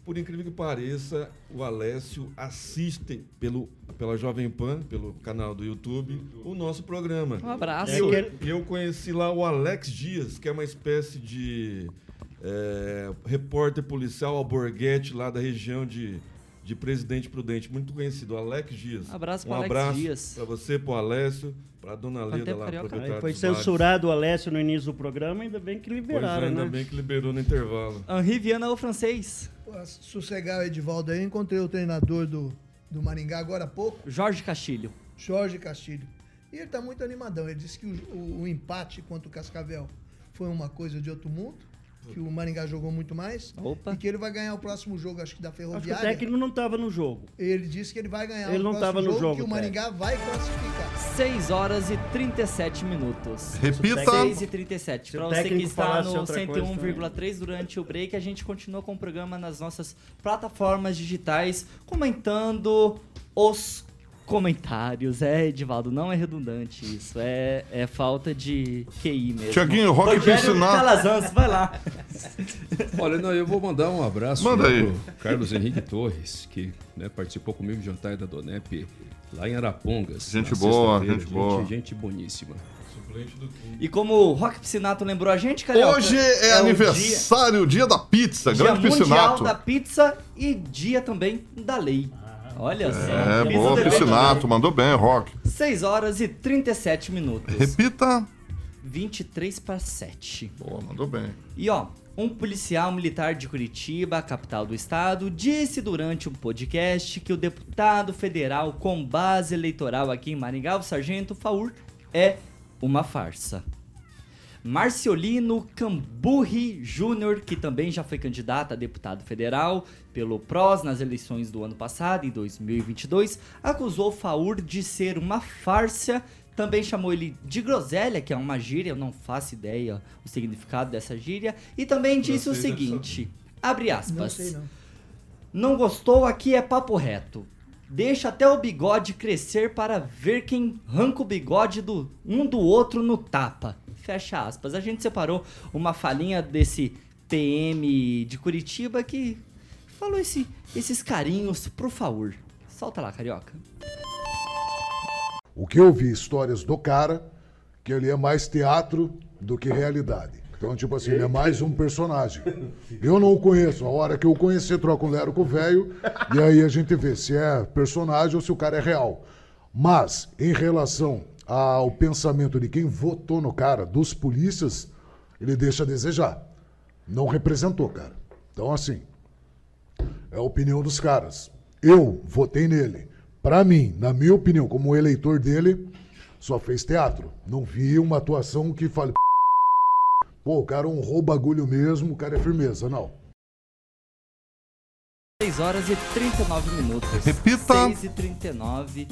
por incrível que pareça, o Alessio assiste pelo, pela Jovem Pan, pelo canal do YouTube, o nosso programa. Um abraço. Eu, eu conheci lá o Alex Dias, que é uma espécie de é, repórter policial alborguete lá da região de de Presidente Prudente, muito conhecido, Alex Dias. Abraço um Alex abraço Dias. para você, pro Alessio, pra Dona Leda lá, proprietária foi dos bares. censurado o Alessio no início do programa, ainda bem que Pois é, liberaram, ainda né? bem que liberou no intervalo. Henri Viana ou francês? Sossegar o Edivaldo aí, encontrei o treinador do, do Maringá agora há pouco, Jorge Castilho. Jorge Castilho. E ele tá muito animadão. Ele disse que o, o- o empate contra o Cascavel foi uma coisa de outro mundo, que o Maringá jogou muito mais. Opa. E que ele vai ganhar o próximo jogo, acho que da Acho que o Ferroviária. técnico não estava no jogo. Ele disse que ele vai ganhar Ele o não próximo tava no jogo, jogo, que o Maringá vai classificar. 6 horas e 37 minutos. Repita. 6 e 37. Se Para o você que técnico está no outra coisa 101,3 durante o break, a gente continua com o programa nas nossas plataformas digitais, comentando os comentários. É, Edivaldo, não é redundante isso. É, é falta de QI mesmo. Tiaguinho, o Rock Piscinato. Calazans, vai lá. Olha, não, eu vou mandar um abraço Manda aí. pro Carlos Henrique Torres, que né, participou comigo do jantar da Donep lá em Arapongas. Gente boa, sexta-feira. gente boa. Gente boníssima. Suplente do Kim. E como o Rock Piscinato lembrou a gente, Carioca... Hoje é, o aniversário, dia, da pizza, Dia, grande dia Mundial piscinato. da Pizza e dia também da lei. Olha só. É, Fiz o boa, piscinato, mandou bem, Rock. 6 horas e 37 minutos. Repita. 23 para 7. Boa, mandou bem. E ó, um policial militar de Curitiba, capital do estado, disse durante um podcast que o deputado federal com base eleitoral aqui em Maringá, o sargento Faur, é uma farsa. Marciolino Camburri Júnior, que também já foi candidato a deputado federal pelo PROS nas eleições do ano passado, em 2022, acusou Faur de ser uma farsa. Também chamou ele de groselha, que é uma gíria, eu não faço ideia o significado dessa gíria. E também disse o seguinte: abre aspas. Não sei não. Não gostou? Aqui é papo reto. Deixa até o bigode crescer para ver quem arranca o bigode do um do outro no tapa. Fecha aspas. A gente separou uma falinha desse PM de Curitiba que falou esse- esses carinhos pro favor. Solta lá, carioca. O que eu vi histórias do cara, que ele é mais teatro do que realidade. Então, tipo assim, ele é mais um personagem. Eu não o conheço. A hora que eu conhecer, troco um lero com o velho, e aí a gente vê se é personagem ou se o cara é real. Mas, em relação ao pensamento de quem votou no cara, dos polícias, ele deixa a desejar. Não representou, cara. Então, assim, é a opinião dos caras. Eu votei nele. Pra mim, na minha opinião, como eleitor dele, só fez teatro. Não vi uma atuação que fale. Pô, o cara honrou o bagulho mesmo, o cara é firmeza. Não. 6 horas e 39 minutos. Repita. 6 e 39.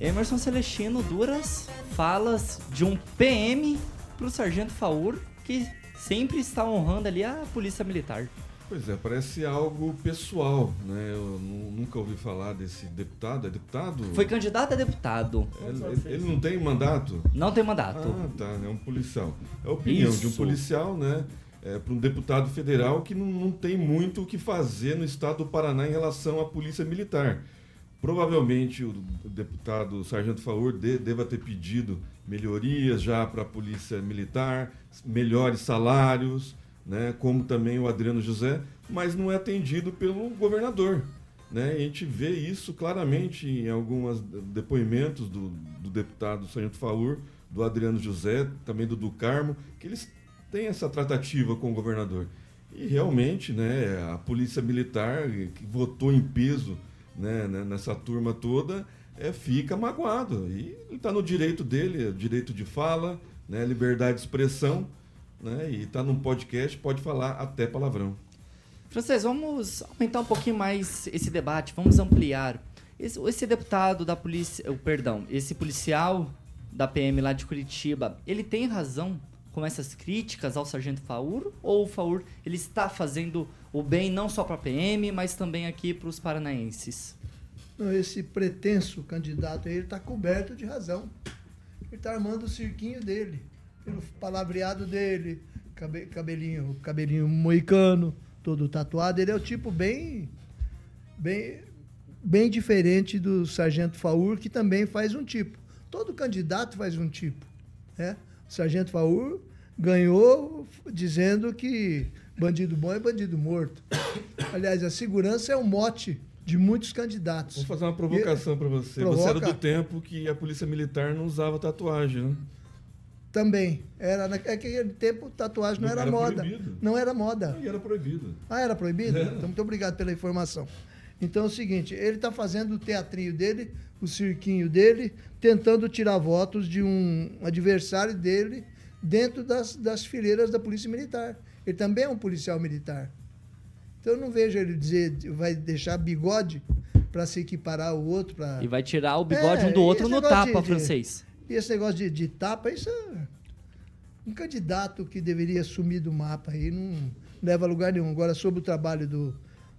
Emerson Celestino, duras falas de um PM pro Sargento Faur, que sempre está honrando ali a Polícia Militar. Pois é, parece algo pessoal, né? Eu nu- nunca ouvi falar desse deputado. É deputado? Foi candidato a deputado. Ele, ele- não tem mandato? Não tem mandato. Ah, tá, é um policial. É a opinião de um Isso. policial, né? É, para um deputado federal que não, não tem muito o que fazer no estado do Paraná em relação à polícia militar. Provavelmente o deputado Sargento Faur de- deva ter pedido melhorias já para a polícia militar, melhores salários, né? como também o Adriano José, mas não é atendido pelo governador. Né? A gente vê isso claramente em alguns depoimentos do, do deputado Sargento Faur, do Adriano José, também do do Carmo, que eles têm essa tratativa com o governador. E realmente, né, a polícia militar que votou em peso né, né, nessa turma toda é, fica magoado. E ele está no direito dele, é direito de fala, né, liberdade de expressão, né, e está num podcast, pode falar até palavrão. Francês, vamos aumentar um pouquinho mais esse debate, vamos ampliar. Esse, esse deputado da polícia, perdão, esse policial da PM lá de Curitiba, ele tem razão com essas críticas ao Sargento Faur? Ou o Faur ele está fazendo o bem não só para a PM, mas também aqui para os paranaenses? Esse pretenso candidato aí, está coberto de razão. Ele está armando o cirquinho dele, pelo palavreado dele, cabe- cabelinho, cabelinho moicano, todo tatuado. Ele é o tipo bem, bem, bem diferente do Sargento Faur, que também faz um tipo. Todo candidato faz um tipo. Né? Sargento Faur ganhou dizendo que bandido bom é bandido morto. Aliás, a segurança é o mote de muitos candidatos. Vou fazer uma provocação para você. Provoca. Você era do tempo que a polícia militar não usava tatuagem, né? Também. Era naquele tempo tatuagem não, Não era, era moda. proibido. Não era moda. E era proibido. Ah, era proibido? É. Então, muito obrigado pela informação. Então é o seguinte, ele está fazendo o teatrinho dele, o cirquinho dele, tentando tirar votos de um adversário dele dentro das, das fileiras da Polícia Militar. Ele também é um policial militar. Então eu não vejo ele dizer, vai deixar bigode para se equiparar ao outro. Pra... E vai tirar o bigode É, um do outro no tapa, de- de- francês. E esse negócio de, de tapa, isso é. Um candidato que deveria sumir do mapa aí não leva a lugar nenhum. Agora, sobre o trabalho do,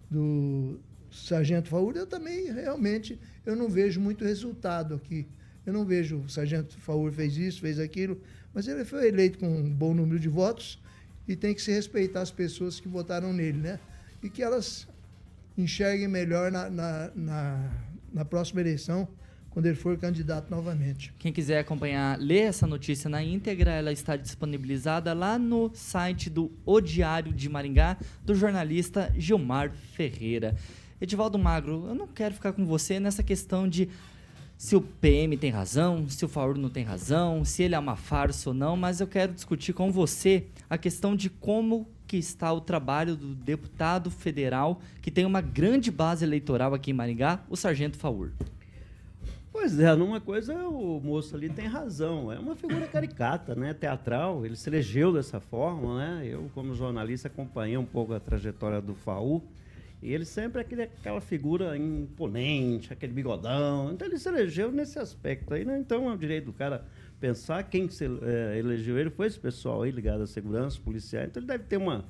do Sargento Faúl, eu também realmente eu não vejo muito resultado aqui. Eu não vejo o Sargento Faúl fez isso, fez aquilo, mas ele foi eleito com um bom número de votos e tem que se respeitar as pessoas que votaram nele, né? E que elas enxerguem melhor na, na, na, na próxima eleição, quando ele for candidato novamente. Quem quiser acompanhar, ler essa notícia na íntegra, ela está disponibilizada lá no site do O Diário de Maringá, do jornalista Gilmar Ferreira. Edivaldo Magro, eu não quero ficar com você nessa questão de se o PM tem razão, se o Faur não tem razão, se ele é uma farsa ou não, mas eu quero discutir com você a questão de como que está o trabalho do deputado federal que tem uma grande base eleitoral aqui em Maringá, o Sargento Faur. Pois é, numa coisa o moço ali tem razão. É uma figura caricata, né? Teatral. Ele se elegeu dessa forma, né? Eu, como jornalista, acompanhei um pouco a trajetória do Faú. E ele sempre é aquele, aquela figura imponente, aquele bigodão. Então ele se elegeu nesse aspecto aí, né? Então é o direito do cara pensar quem se, eh, elegeu ele foi esse pessoal aí ligado à segurança, policial. Então ele deve ter uma.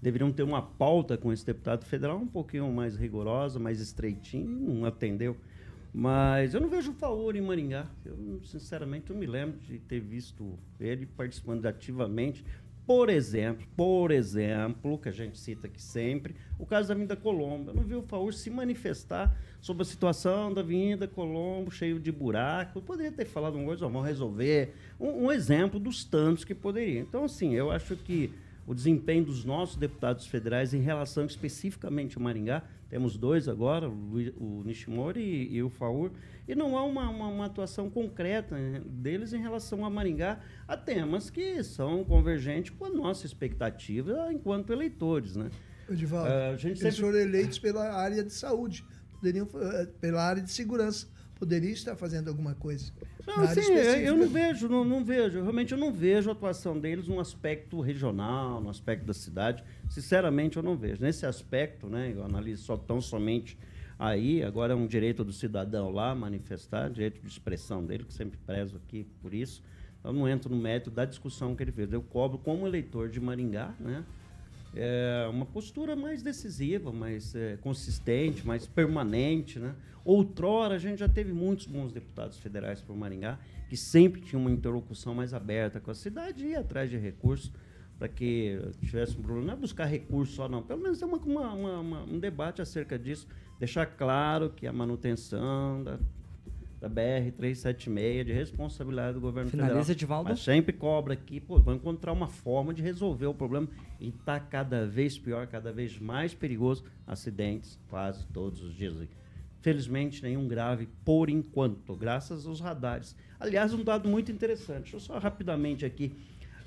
Deveriam ter uma pauta com esse deputado federal um pouquinho mais rigorosa, mais estreitinha, e não atendeu. Mas eu não vejo Faur em Maringá. Eu, sinceramente, não me lembro de ter visto ele participando ativamente. Por exemplo, por exemplo, que a gente cita aqui sempre, o caso da Avenida Colombo. Eu não vi o Faur se manifestar sobre a situação da Avenida Colombo, cheio de buraco. Eu poderia ter falado uma coisa, vamos resolver. Um, um exemplo dos tantos que poderia. Então, assim, eu acho que o desempenho dos nossos deputados federais em relação especificamente ao Maringá, temos dois agora, o, Nishimori e, e o Faur, e não há uma, uma, uma atuação concreta né, deles em relação a Maringá, a temas que são convergentes com a nossa expectativa enquanto eleitores. Né? Edivaldo, gente eles sempre- foram eleitos pela área de saúde, poderiam, eh, pela área de segurança, poderia estar fazendo alguma coisa. Não, sim, eu- eu não vejo, não, não vejo. Realmente eu não vejo a atuação deles no aspecto regional, no aspecto da cidade. Sinceramente, eu não vejo. Nesse aspecto, né, eu analiso só tão somente aí, agora é um direito do cidadão lá manifestar, direito de expressão dele, que sempre prezo aqui por isso. Eu não entro no mérito da discussão que ele fez. Eu cobro como eleitor de Maringá, né? É, uma postura mais decisiva, mais é, consistente, mais permanente. Né? Outrora, a gente já teve muitos bons deputados federais por Maringá, que sempre tinham uma interlocução mais aberta com a cidade e ia atrás de recursos para que tivesse um problema. Não é buscar recursos só, não. Pelo menos uma, uma- uma- uma- um debate acerca disso. Deixar claro que a manutenção da, da BR-376 é de responsabilidade do governo Finaliza, federal. Edivaldo. Mas sempre cobra aqui, pô, vamos encontrar uma forma de resolver o problema. E está cada vez pior, cada vez mais perigoso. Acidentes quase todos os dias. Felizmente, nenhum grave por enquanto, graças aos radares. Aliás, um dado muito interessante. Deixa eu só rapidamente aqui.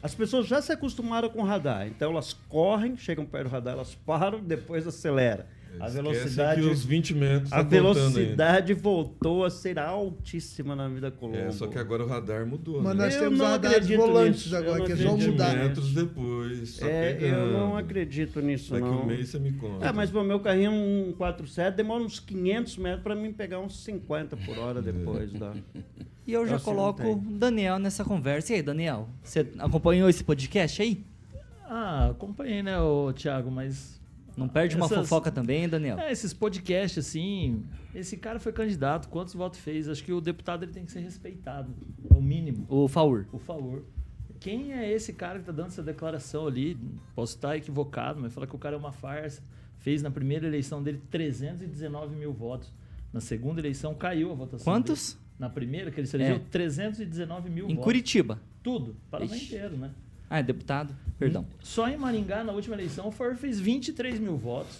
As pessoas já se acostumaram com o radar, então elas correm, chegam perto do radar, elas param, depois acelera. A Esquecem velocidade, que os 20 metros a tá velocidade voltou a ser altíssima na vida Colombo. É, só que agora o radar mudou. Mas né? nós Eu temos não radares acredito volantes nisso, eu agora, que é só 20 mudar. metros depois, É, eu não acredito nisso, Daqui não. um mês você me conta. É, mas o meu carrinho é um 47, demora uns 500 metros para mim pegar uns 50 por hora depois da... E eu já Assim, coloco o Daniel nessa conversa. E aí, Daniel, você acompanhou esse podcast aí? Ah, acompanhei, né, o Thiago, mas. Não perde uma Essas- fofoca também, Daniel? É, esses podcasts, assim. Esse cara foi candidato, quantos votos fez? Acho que o deputado ele tem que ser respeitado. É o mínimo. O Faur. Por favor. Quem é esse cara que tá dando essa declaração ali? Posso estar equivocado, mas fala que o cara é uma farsa. Fez na primeira eleição dele 319 mil votos. Na segunda eleição caiu a votação. Quantos? dele. Na primeira, que ele se elegeu, É. 319 mil Em votos. Curitiba. Tudo. Paraná inteiro, né? Ah, é deputado? Perdão. Só em Maringá, na última eleição, o Faur fez 23 mil votos.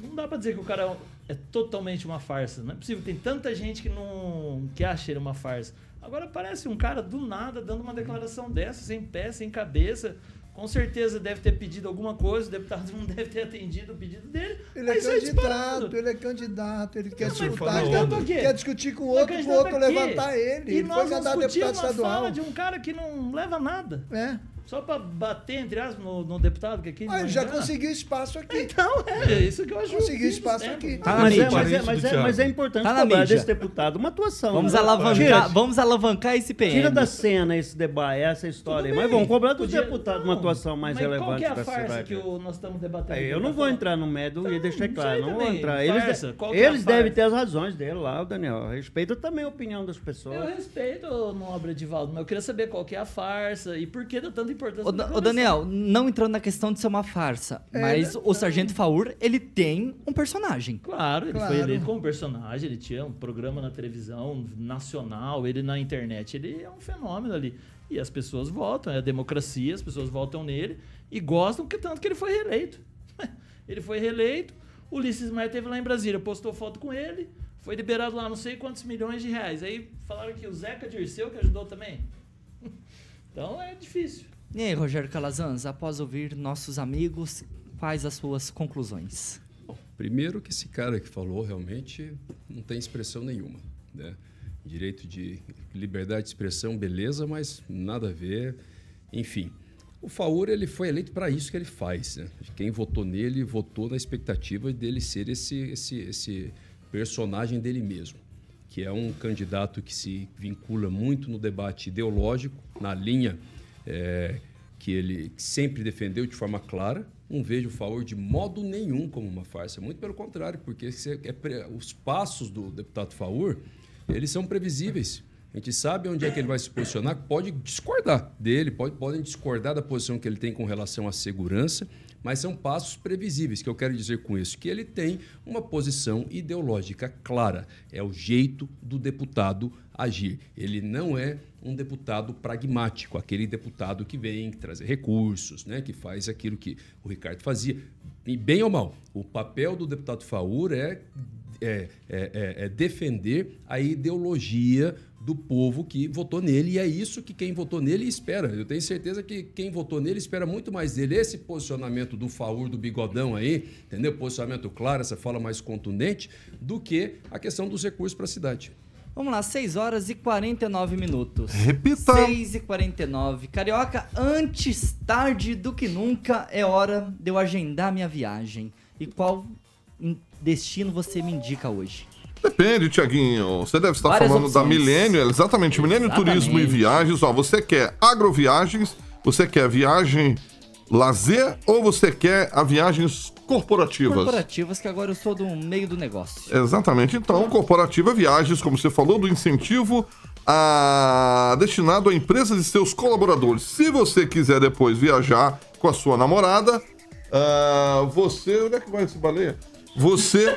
Não dá pra dizer que o cara é totalmente uma farsa. Não é possível, tem tanta gente que não que acha ele uma farsa. Agora parece um cara do nada dando uma declaração dessa, sem pé, sem cabeça. Com certeza deve ter pedido alguma coisa, o deputado não deve ter atendido o pedido dele. Ele é candidato, ele é candidato, ele quer Não, candidato quer, quer discutir com outro, com outro levantar ele. E ele nós foi vamos candidato a discutir deputado uma estadual. fala de um cara que não leva nada. É. Só pra bater, entre aspas, no, no deputado que aqui. Ah, já conseguiu espaço aqui. Então, é isso que eu acho. Conseguiu difícil espaço sempre. aqui. mas, é, mas, é, mas, é, mas é importante Tá cobrar desse deputado uma atuação. Vamos né? alavancar, vamos alavancar esse PM. Tira da cena esse debate, essa história aí. Mas vamos cobrar dos Podia- deputados não, uma atuação mais mas relevante Qual que é a farsa cidade. que o- nós estamos debatendo? É, aqui? eu não Tá vou entrar no médio e deixar claro, não vou também, entrar. Eles, farsa, é eles devem ter as razões dele lá, o Daniel. Respeita também a opinião das pessoas. Eu respeito nobre Edivaldo, mas eu queria saber qual que é a farsa e por que dá tanta importância. Ô, declaração. Daniel, não entrando na questão de ser uma farsa, É, mas né? o Sargento Faur, ele tem um personagem. Claro, ele Claro. foi eleito como personagem, ele tinha um programa na televisão nacional, ele na internet, ele é um fenômeno ali. E as pessoas votam, é a democracia, as pessoas votam nele e gostam, que tanto que ele foi reeleito. ele foi reeleito, o Ulisses Maia teve lá em Brasília, postou foto com ele, foi liberado lá não sei quantos milhões de reais. Aí falaram que o Zeca Dirceu que ajudou também. Então é difícil. E aí, Rogério Calazans, após ouvir nossos amigos, quais as suas conclusões? Primeiro que esse cara que falou realmente não tem expressão nenhuma. Né? Direito de liberdade de expressão, beleza, mas nada a ver. Enfim, o Faur ele foi eleito para isso que ele faz. Né? Quem votou nele votou na expectativa dele ser esse, esse, esse personagem dele mesmo, que é um candidato que se vincula muito no debate ideológico, na linha eh, que ele sempre defendeu de forma clara. Não vejo o Faur de modo nenhum como uma farsa, muito pelo contrário, porque é os passos do deputado Faur, eles são previsíveis. A gente sabe onde é que ele vai se posicionar, pode discordar dele, pode, podem discordar da posição que ele tem com relação à segurança, mas são passos previsíveis. que eu quero dizer com isso? Que ele tem uma posição ideológica clara. É o jeito do deputado agir. Ele não é um deputado pragmático, aquele deputado que vem trazer recursos, né, que faz aquilo que o Ricardo fazia. E bem ou mal, o papel do deputado Faur é, é, é- é- é defender a ideologia do povo que votou nele, e é isso que quem votou nele espera. Eu tenho certeza que quem votou nele espera muito mais dele. Esse posicionamento do Faur, do bigodão aí, entendeu? Posicionamento claro, essa fala mais contundente, do que a questão dos recursos para a cidade. Vamos lá, 6 horas e 49 minutos. Repita. 6 e 49. Carioca, antes tarde do que nunca, é hora de eu agendar minha viagem. E qual destino você me indica hoje? Depende, Tiaguinho. Você deve estar Várias falando da opções. Milênio, exatamente. Milênio. Turismo e Viagens. Ó, você quer agroviagens, você quer viagem lazer ou você quer a viagens corporativas? Corporativas, que agora eu sou do meio do negócio. Exatamente. Então, Corporativa Viagens, como você falou, do incentivo a... destinado a empresas e seus colaboradores. Se você quiser depois viajar com a sua namorada, ah, você. Onde é que vai esse baleia? Você.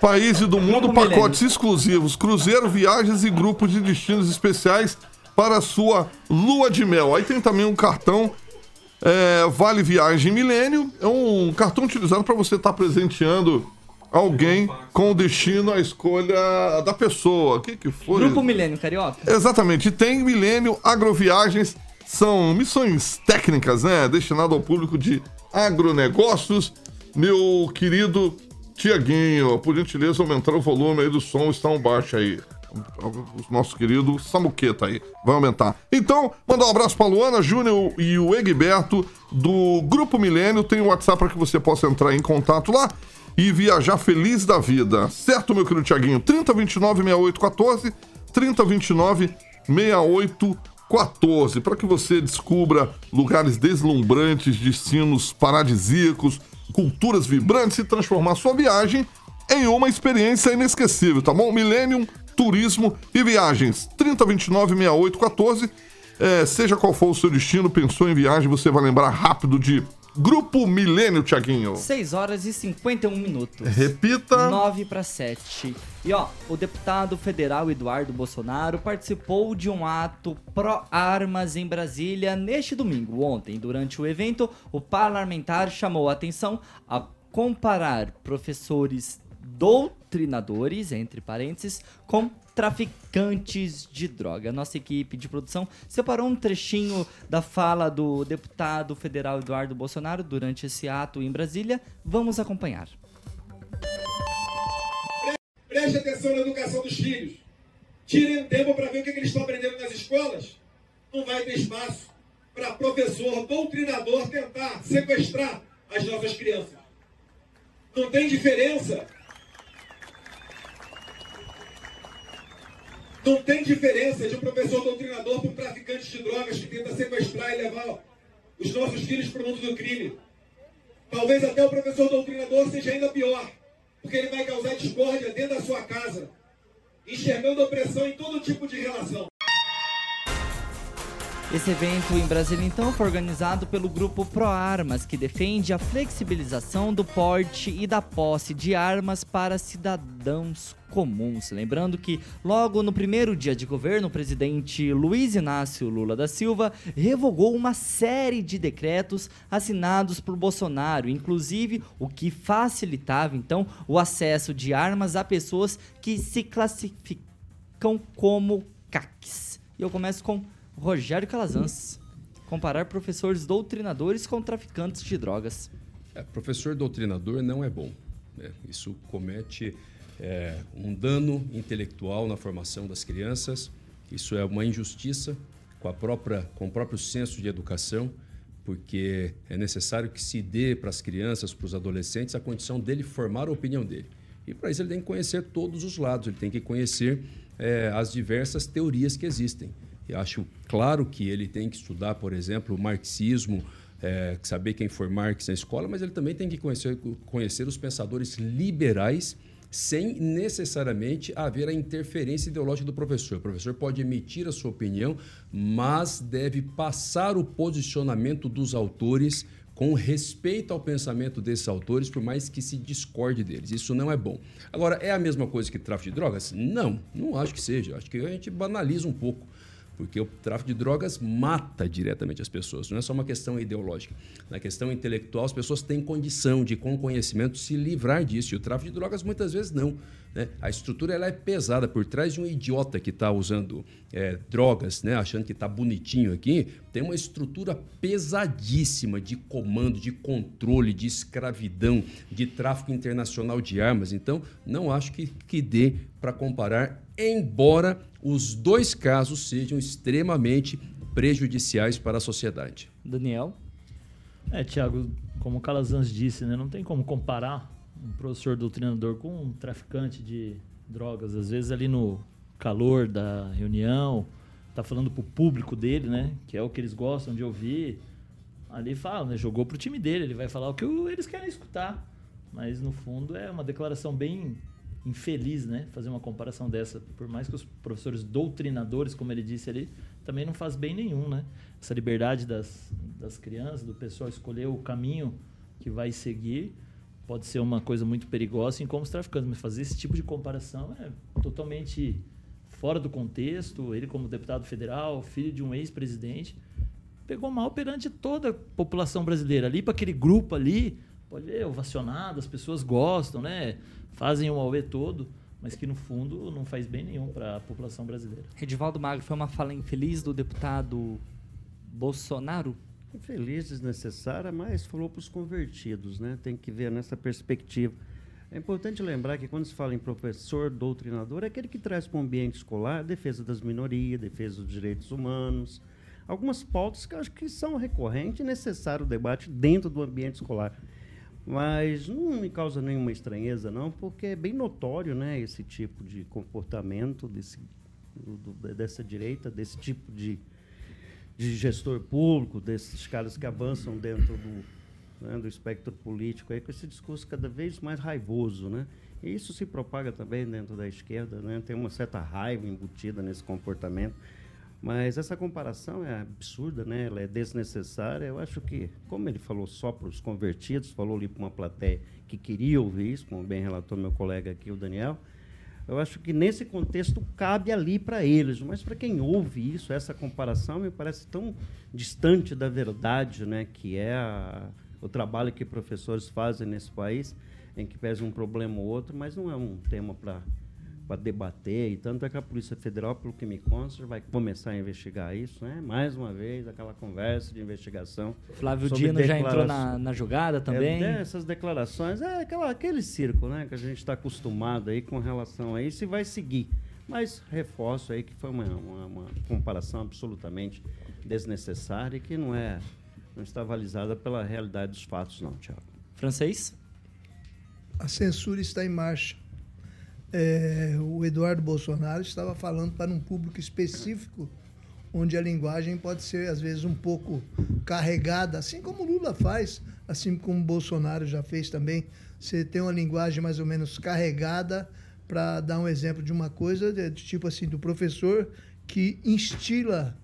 Países do mundo, pacotes exclusivos, cruzeiro, viagens e grupos de destinos especiais para a sua lua de mel. Aí tem também um cartão é, Vale Viagem Milênio. É um cartão utilizado para você estar presenteando alguém com destino à escolha da pessoa. O que, que foi? Grupo Milênio Carioca. Exatamente. E tem Milênio Agroviagens. São missões técnicas, né? Destinado ao público de agronegócios. Meu querido Tiaguinho, por gentileza, aumentar o volume aí do som, está um baixo aí. O nosso querido Samuqueta aí. Vai aumentar. Então, mandar um abraço para Luana, Júnior e o Egberto do Grupo Milênio. Tem o WhatsApp para que você possa entrar em contato lá e viajar feliz da vida. Certo, meu querido Tiaguinho? 3029 6814, 3029 6814, para que você descubra lugares deslumbrantes, destinos paradisíacos, culturas vibrantes e transformar sua viagem em uma experiência inesquecível, tá bom? Millennium Turismo e Viagens, 3029 6814. É, seja qual for o seu destino, pensou em viagem, você vai lembrar rápido de Grupo Milênio, Tiaguinho. 6 horas e 51 minutos. Repita. 9 para 7. E ó, o deputado federal Eduardo Bolsonaro participou de um ato pró-armas em Brasília neste domingo. Ontem, durante o evento, o parlamentar chamou a atenção a comparar professores doutrinadores, entre parênteses, com traficantes de droga. Nossa equipe de produção separou um trechinho da fala do deputado federal Eduardo Bolsonaro durante esse ato em Brasília. Vamos acompanhar. Preste atenção na educação dos filhos. Tirem tempo para ver o que, que eles estão aprendendo nas escolas. Não vai ter espaço para professor, doutrinador tentar sequestrar as nossas crianças. Não tem diferença. Não tem diferença de um professor doutrinador para um traficante de drogas que tenta sequestrar e levar os nossos filhos para o mundo do crime. Talvez até o professor doutrinador seja ainda pior, porque ele vai causar discórdia dentro da sua casa, enxergando opressão em todo tipo de relação. Esse evento em Brasília, então, foi organizado pelo grupo ProArmas, que defende a flexibilização do porte e da posse de armas para cidadãos comuns. Lembrando que, logo no primeiro dia de governo, o presidente Luiz Inácio Lula da Silva revogou uma série de decretos assinados por Bolsonaro, inclusive o que facilitava, então, o acesso de armas a pessoas que se classificam como CACs. E eu começo com Rogério Calazans. Comparar professores doutrinadores com traficantes de drogas. É, professor doutrinador não é bom. Né? Isso comete é, um dano intelectual na formação das crianças. Isso é uma injustiça com, a própria, com o próprio senso de educação, porque é necessário que se dê para as crianças, para os adolescentes, a condição dele formar a opinião dele. E para isso ele tem que conhecer todos os lados, ele tem que conhecer é, as diversas teorias que existem. Eu acho claro que ele tem que estudar, por exemplo, o marxismo, é, saber quem foi Marx na escola, mas ele também tem que conhecer, conhecer os pensadores liberais sem necessariamente haver a interferência ideológica do professor. O professor pode emitir a sua opinião, mas deve passar o posicionamento dos autores com respeito ao pensamento desses autores, por mais que se discorde deles. Isso não é bom. Agora, é a mesma coisa que tráfico de drogas? Não, não acho que seja. Acho que a gente banaliza um pouco porque o tráfico de drogas mata diretamente as pessoas. Não é só uma questão ideológica. Na questão intelectual, as pessoas têm condição de, com conhecimento, se livrar disso. E o tráfico de drogas, muitas vezes, não. Né? A estrutura ela é pesada. Por trás de um idiota que está usando é, drogas, né? achando que está bonitinho aqui, tem uma estrutura pesadíssima de comando, de controle, de escravidão, de tráfico internacional de armas. Então, não acho que, que dê para comparar, embora os dois casos sejam extremamente prejudiciais para a sociedade. Daniel? É, Tiago, como o Calazans disse, né, não tem como comparar um professor doutrinador com um traficante de drogas. Às vezes ali no calor da reunião, tá falando para o público dele, né, que é o que eles gostam de ouvir. Ali fala, né, jogou pro time dele, ele vai falar o que eles querem escutar. Mas no fundo é uma declaração bem infeliz, né? Fazer uma comparação dessa. Por mais que os professores doutrinadores, como ele disse ali, também não faz bem nenhum, né? Essa liberdade das, das crianças, do pessoal escolher o caminho que vai seguir, pode ser uma coisa muito perigosa, assim como os traficantes. Mas fazer esse tipo de comparação é totalmente fora do contexto. Ele, como deputado federal, filho de um ex-presidente, pegou mal perante toda a população brasileira. Ali, para aquele grupo ali, pode ver, ovacionado, as pessoas gostam, né? Fazem o AUE todo, mas que no fundo não faz bem nenhum para a população brasileira. Edivaldo Magro, foi uma fala infeliz do deputado Bolsonaro? Infeliz, desnecessária, mas falou para os convertidos, né? Tem que ver nessa perspectiva. É importante lembrar que quando se fala em professor doutrinador, é aquele que traz para o ambiente escolar a defesa das minorias, defesa dos direitos humanos, algumas pautas que eu acho que são recorrentes e necessário o debate dentro do ambiente escolar. Mas não me causa nenhuma estranheza, não, porque é bem notório né, esse tipo de comportamento desse, do, dessa direita, desse tipo de, de gestor público, desses caras que avançam dentro do, né, do espectro político, aí, com esse discurso cada vez mais raivoso. Né? E isso se propaga também dentro da esquerda, né? tem uma certa raiva embutida nesse comportamento. Mas essa comparação é absurda, né? ela é desnecessária. Eu acho que, como ele falou só para os convertidos, falou ali para uma plateia que queria ouvir isso, como bem relatou meu colega aqui, o Daniel, eu acho que nesse contexto cabe ali para eles. Mas para quem ouve isso, essa comparação me parece tão distante da verdade, né? que é a, o trabalho que professores fazem nesse país. em que pese um problema ou outro, mas não é um tema para para debater, e tanto é que a Polícia Federal, pelo que me consta, vai começar a investigar isso, né? Mais uma vez, aquela conversa de investigação. Flávio Dino já entrou na, na jogada também. É, essas declarações, é aquela, aquele circo, né? Que a gente está acostumado aí com relação a isso e vai seguir. Mas reforço aí que foi uma, uma, uma comparação absolutamente desnecessária e que não é não está avalizada pela realidade dos fatos, não, Tiago. Francês? A censura está em marcha. É, o Eduardo Bolsonaro estava falando para um público específico, onde a linguagem pode ser, às vezes, um pouco carregada, assim como Lula faz, assim como Bolsonaro já fez também. Você tem uma linguagem mais ou menos carregada, para dar um exemplo de uma coisa, de tipo assim, do professor que instila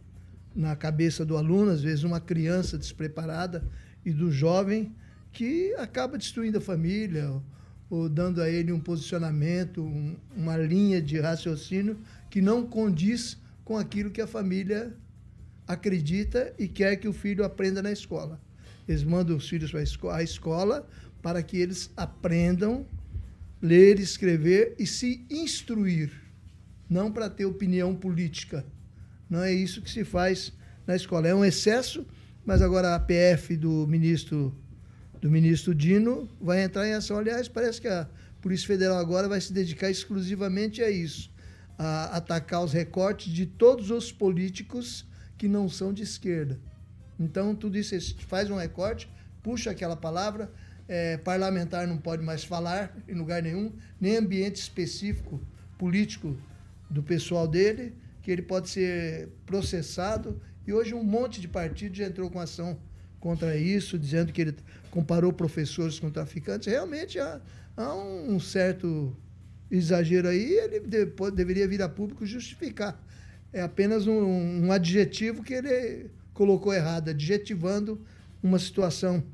na cabeça do aluno, às vezes uma criança despreparada, e do jovem que acaba destruindo a família, ou, dando a ele um posicionamento, um- uma linha de raciocínio que não condiz com aquilo que a família acredita e quer que o filho aprenda na escola. Eles mandam os filhos para a escola para que eles aprendam ler, escrever e se instruir, não para ter opinião política. Não é isso que se faz na escola. É um excesso, mas agora a PF do ministro do ministro Dino vai entrar em ação. Aliás, parece que a Polícia Federal agora vai se dedicar exclusivamente a isso, a atacar os recortes de todos os políticos que não são de esquerda. Então, tudo isso faz um recorte, puxa aquela palavra, é, parlamentar não pode mais falar em lugar nenhum, nem ambiente específico político do pessoal dele, que ele pode ser processado. E hoje um monte de partido já entrou com ação contra isso, dizendo que ele comparou professores com traficantes. Realmente há, há um certo exagero aí, ele depois deveria vir a público justificar. É apenas um, um adjetivo que ele colocou errado, adjetivando uma situação.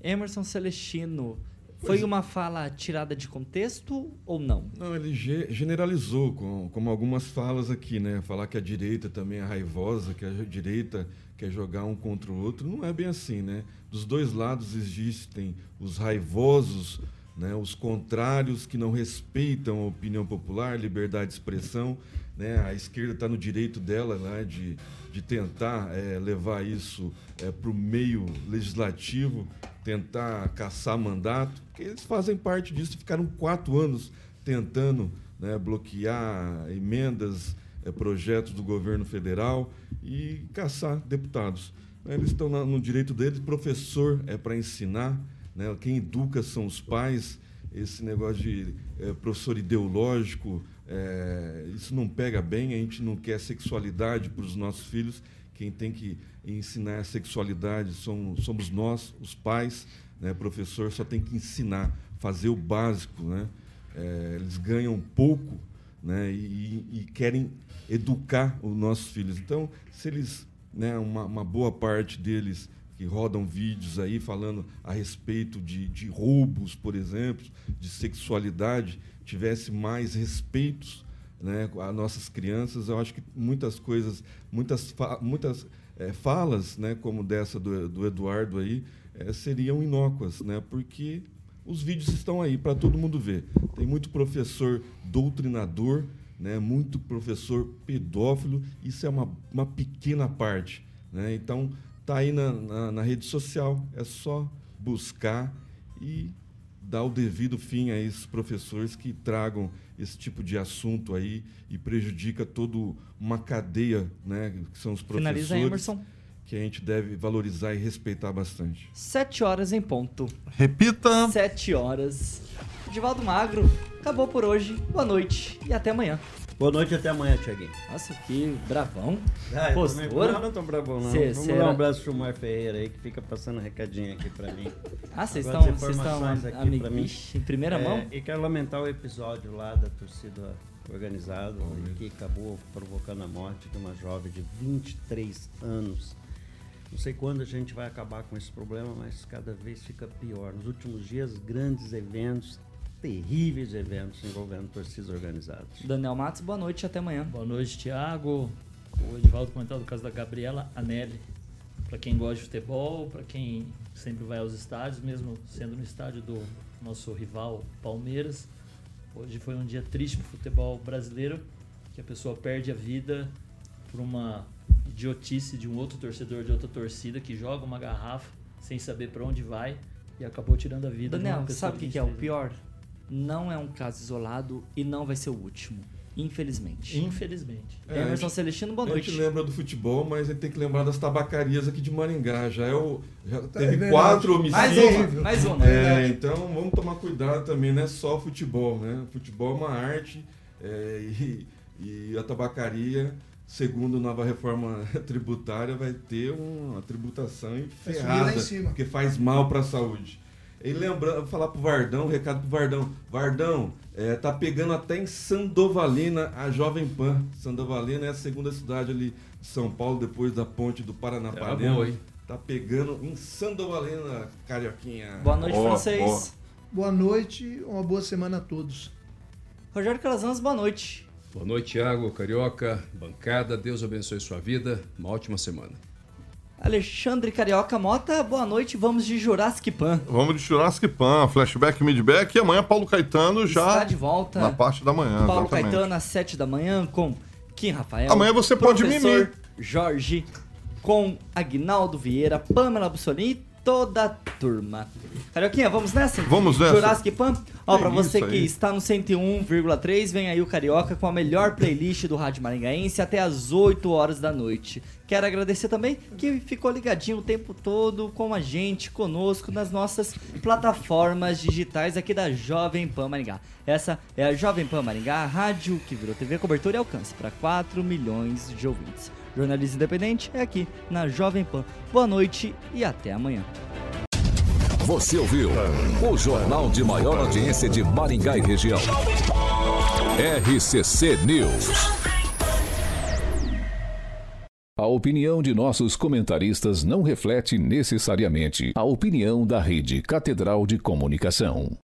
Emerson Celestino, foi é. uma fala tirada de contexto ou não? Não, ele ge- generalizou, com, como algumas falas aqui, né? Falar que a direita também é raivosa, que a direita quer jogar um contra o outro. Não é bem assim, né? Dos dois lados existem os raivosos, né? os contrários que não respeitam a opinião popular, liberdade de expressão. Né? A esquerda está no direito dela né? de, de tentar eh, levar isso para o meio legislativo, tentar caçar mandato, porque eles fazem parte disso, ficaram quatro anos tentando né, bloquear emendas, eh, projetos do governo federal e caçar deputados. Eles estão no direito deles, professor é para ensinar, né, quem educa são os pais, esse negócio de eh, professor ideológico, eh, isso não pega bem, a gente não quer sexualidade para os nossos filhos, quem tem que ensinar a sexualidade somos, somos nós, os pais, né? professor só tem que ensinar, fazer o básico, né? Eh, eles ganham pouco, né? E, e querem educar os nossos filhos. Então, se eles, né, uma, uma boa parte deles que rodam vídeos aí falando a respeito de, de roubos, por exemplo, de sexualidade, tivesse mais respeitos né, a nossas crianças, eu acho que muitas coisas, muitas, muitas eh, falas, né, como dessa do, do Eduardo aí, eh, seriam inócuas, né, porque os vídeos estão aí para todo mundo ver. Tem muito professor doutrinador, né, muito professor pedófilo, isso é uma, uma pequena parte. Né? Então, tá aí na, na, na rede social, é só buscar e dar o devido fim a esses professores que tragam esse tipo de assunto aí e prejudica toda uma cadeia, né, que são os professores, Finaliza, Emerson. Que a gente deve valorizar e respeitar bastante. Sete horas em ponto. Repita. Sete horas. Divaldo Magro, acabou por hoje. Boa noite e até amanhã. Boa noite e até amanhã, Tiaguinho. Nossa, que bravão. Ah, Postura. também- Não, não tô bravão, não. Cê- Vamos dar um abraço pro Mar Ferreira aí, que fica passando um recadinho aqui pra mim. Ah, vocês estão- vocês estão informações am- aqui amig- pra mim. Ixi, em primeira É, mão? E quero lamentar o episódio lá da torcida organizada, que acabou provocando a morte de uma jovem de 23 anos. Não sei quando a gente vai acabar com esse problema, mas cada vez fica pior. Nos últimos dias, grandes eventos, terríveis eventos envolvendo torcidas organizadas. Daniel Matos, boa noite e até amanhã. Boa noite, Thiago. O Edivaldo comentou do caso da Gabriela Anelli, para quem gosta de futebol, para quem sempre vai aos estádios, mesmo sendo no estádio do nosso rival Palmeiras. Hoje foi um dia triste para o futebol brasileiro, que a pessoa perde a vida por uma idiotice de um outro torcedor de outra torcida que joga uma garrafa sem saber para onde vai e acabou tirando a vida de Daniel, uma pessoa sabe o que, de que é o 23 pior? Não é um caso isolado e não vai ser o último. Infelizmente. Infelizmente. É, a Emerson gente- Celestino, boa A noite. gente lembra do futebol, mas a gente tem que lembrar das tabacarias aqui de Maringá. Já é o. Já teve verdade. quatro Mais homicídios. uma, mais uma. É, então vamos tomar cuidado também, não é só futebol, né? Futebol é uma arte é, e, e a tabacaria, segundo a nova reforma tributária, vai ter uma tributação cima. porque faz mal para a saúde. E lembrando, vou falar pro Vardão, um recado pro Vardão. Vardão, é, tá pegando até em Sandovalina a Jovem Pan. Sandovalina é a segunda cidade ali de São Paulo, depois da ponte do Paranapanema. hein? Tá pegando em Sandovalina, Carioquinha. Boa noite, Boa, francês. Boa noite, uma boa semana a todos. Rogério Calazans, boa noite. Boa noite, Thiago, Carioca, bancada. Deus abençoe sua vida. Uma ótima semana. Alexandre Carioca Mota, boa noite. Vamos de Jurassic Pan. Vamos de Jurassic Pan, flashback, midback. E amanhã Paulo Caetano já Está de volta. na parte da manhã. Paulo exatamente. Caetano às 7 da manhã com Kim Rafael. Amanhã você pode mimir. Jorge com Agnaldo Vieira, Pamela Bussolini toda a turma. Carioquinha, vamos nessa? Vamos nessa. Jurassic Pan. Ó, É pra você que está no 101,3, vem aí o Carioca com a melhor playlist do Rádio Maringaense até as 8 horas da noite. Quero agradecer também que ficou ligadinho o tempo todo com a gente, conosco, nas nossas plataformas digitais aqui da Jovem Pan Maringá. Essa é a Jovem Pan Maringá, a rádio que virou TV cobertura e alcance para 4 milhões de ouvintes. Jornalismo independente é aqui na Jovem Pan. Boa noite e até amanhã. Você ouviu o jornal de maior audiência de Maringá e região. RCC News. A opinião de nossos comentaristas não reflete necessariamente a opinião da Rede Catedral de Comunicação.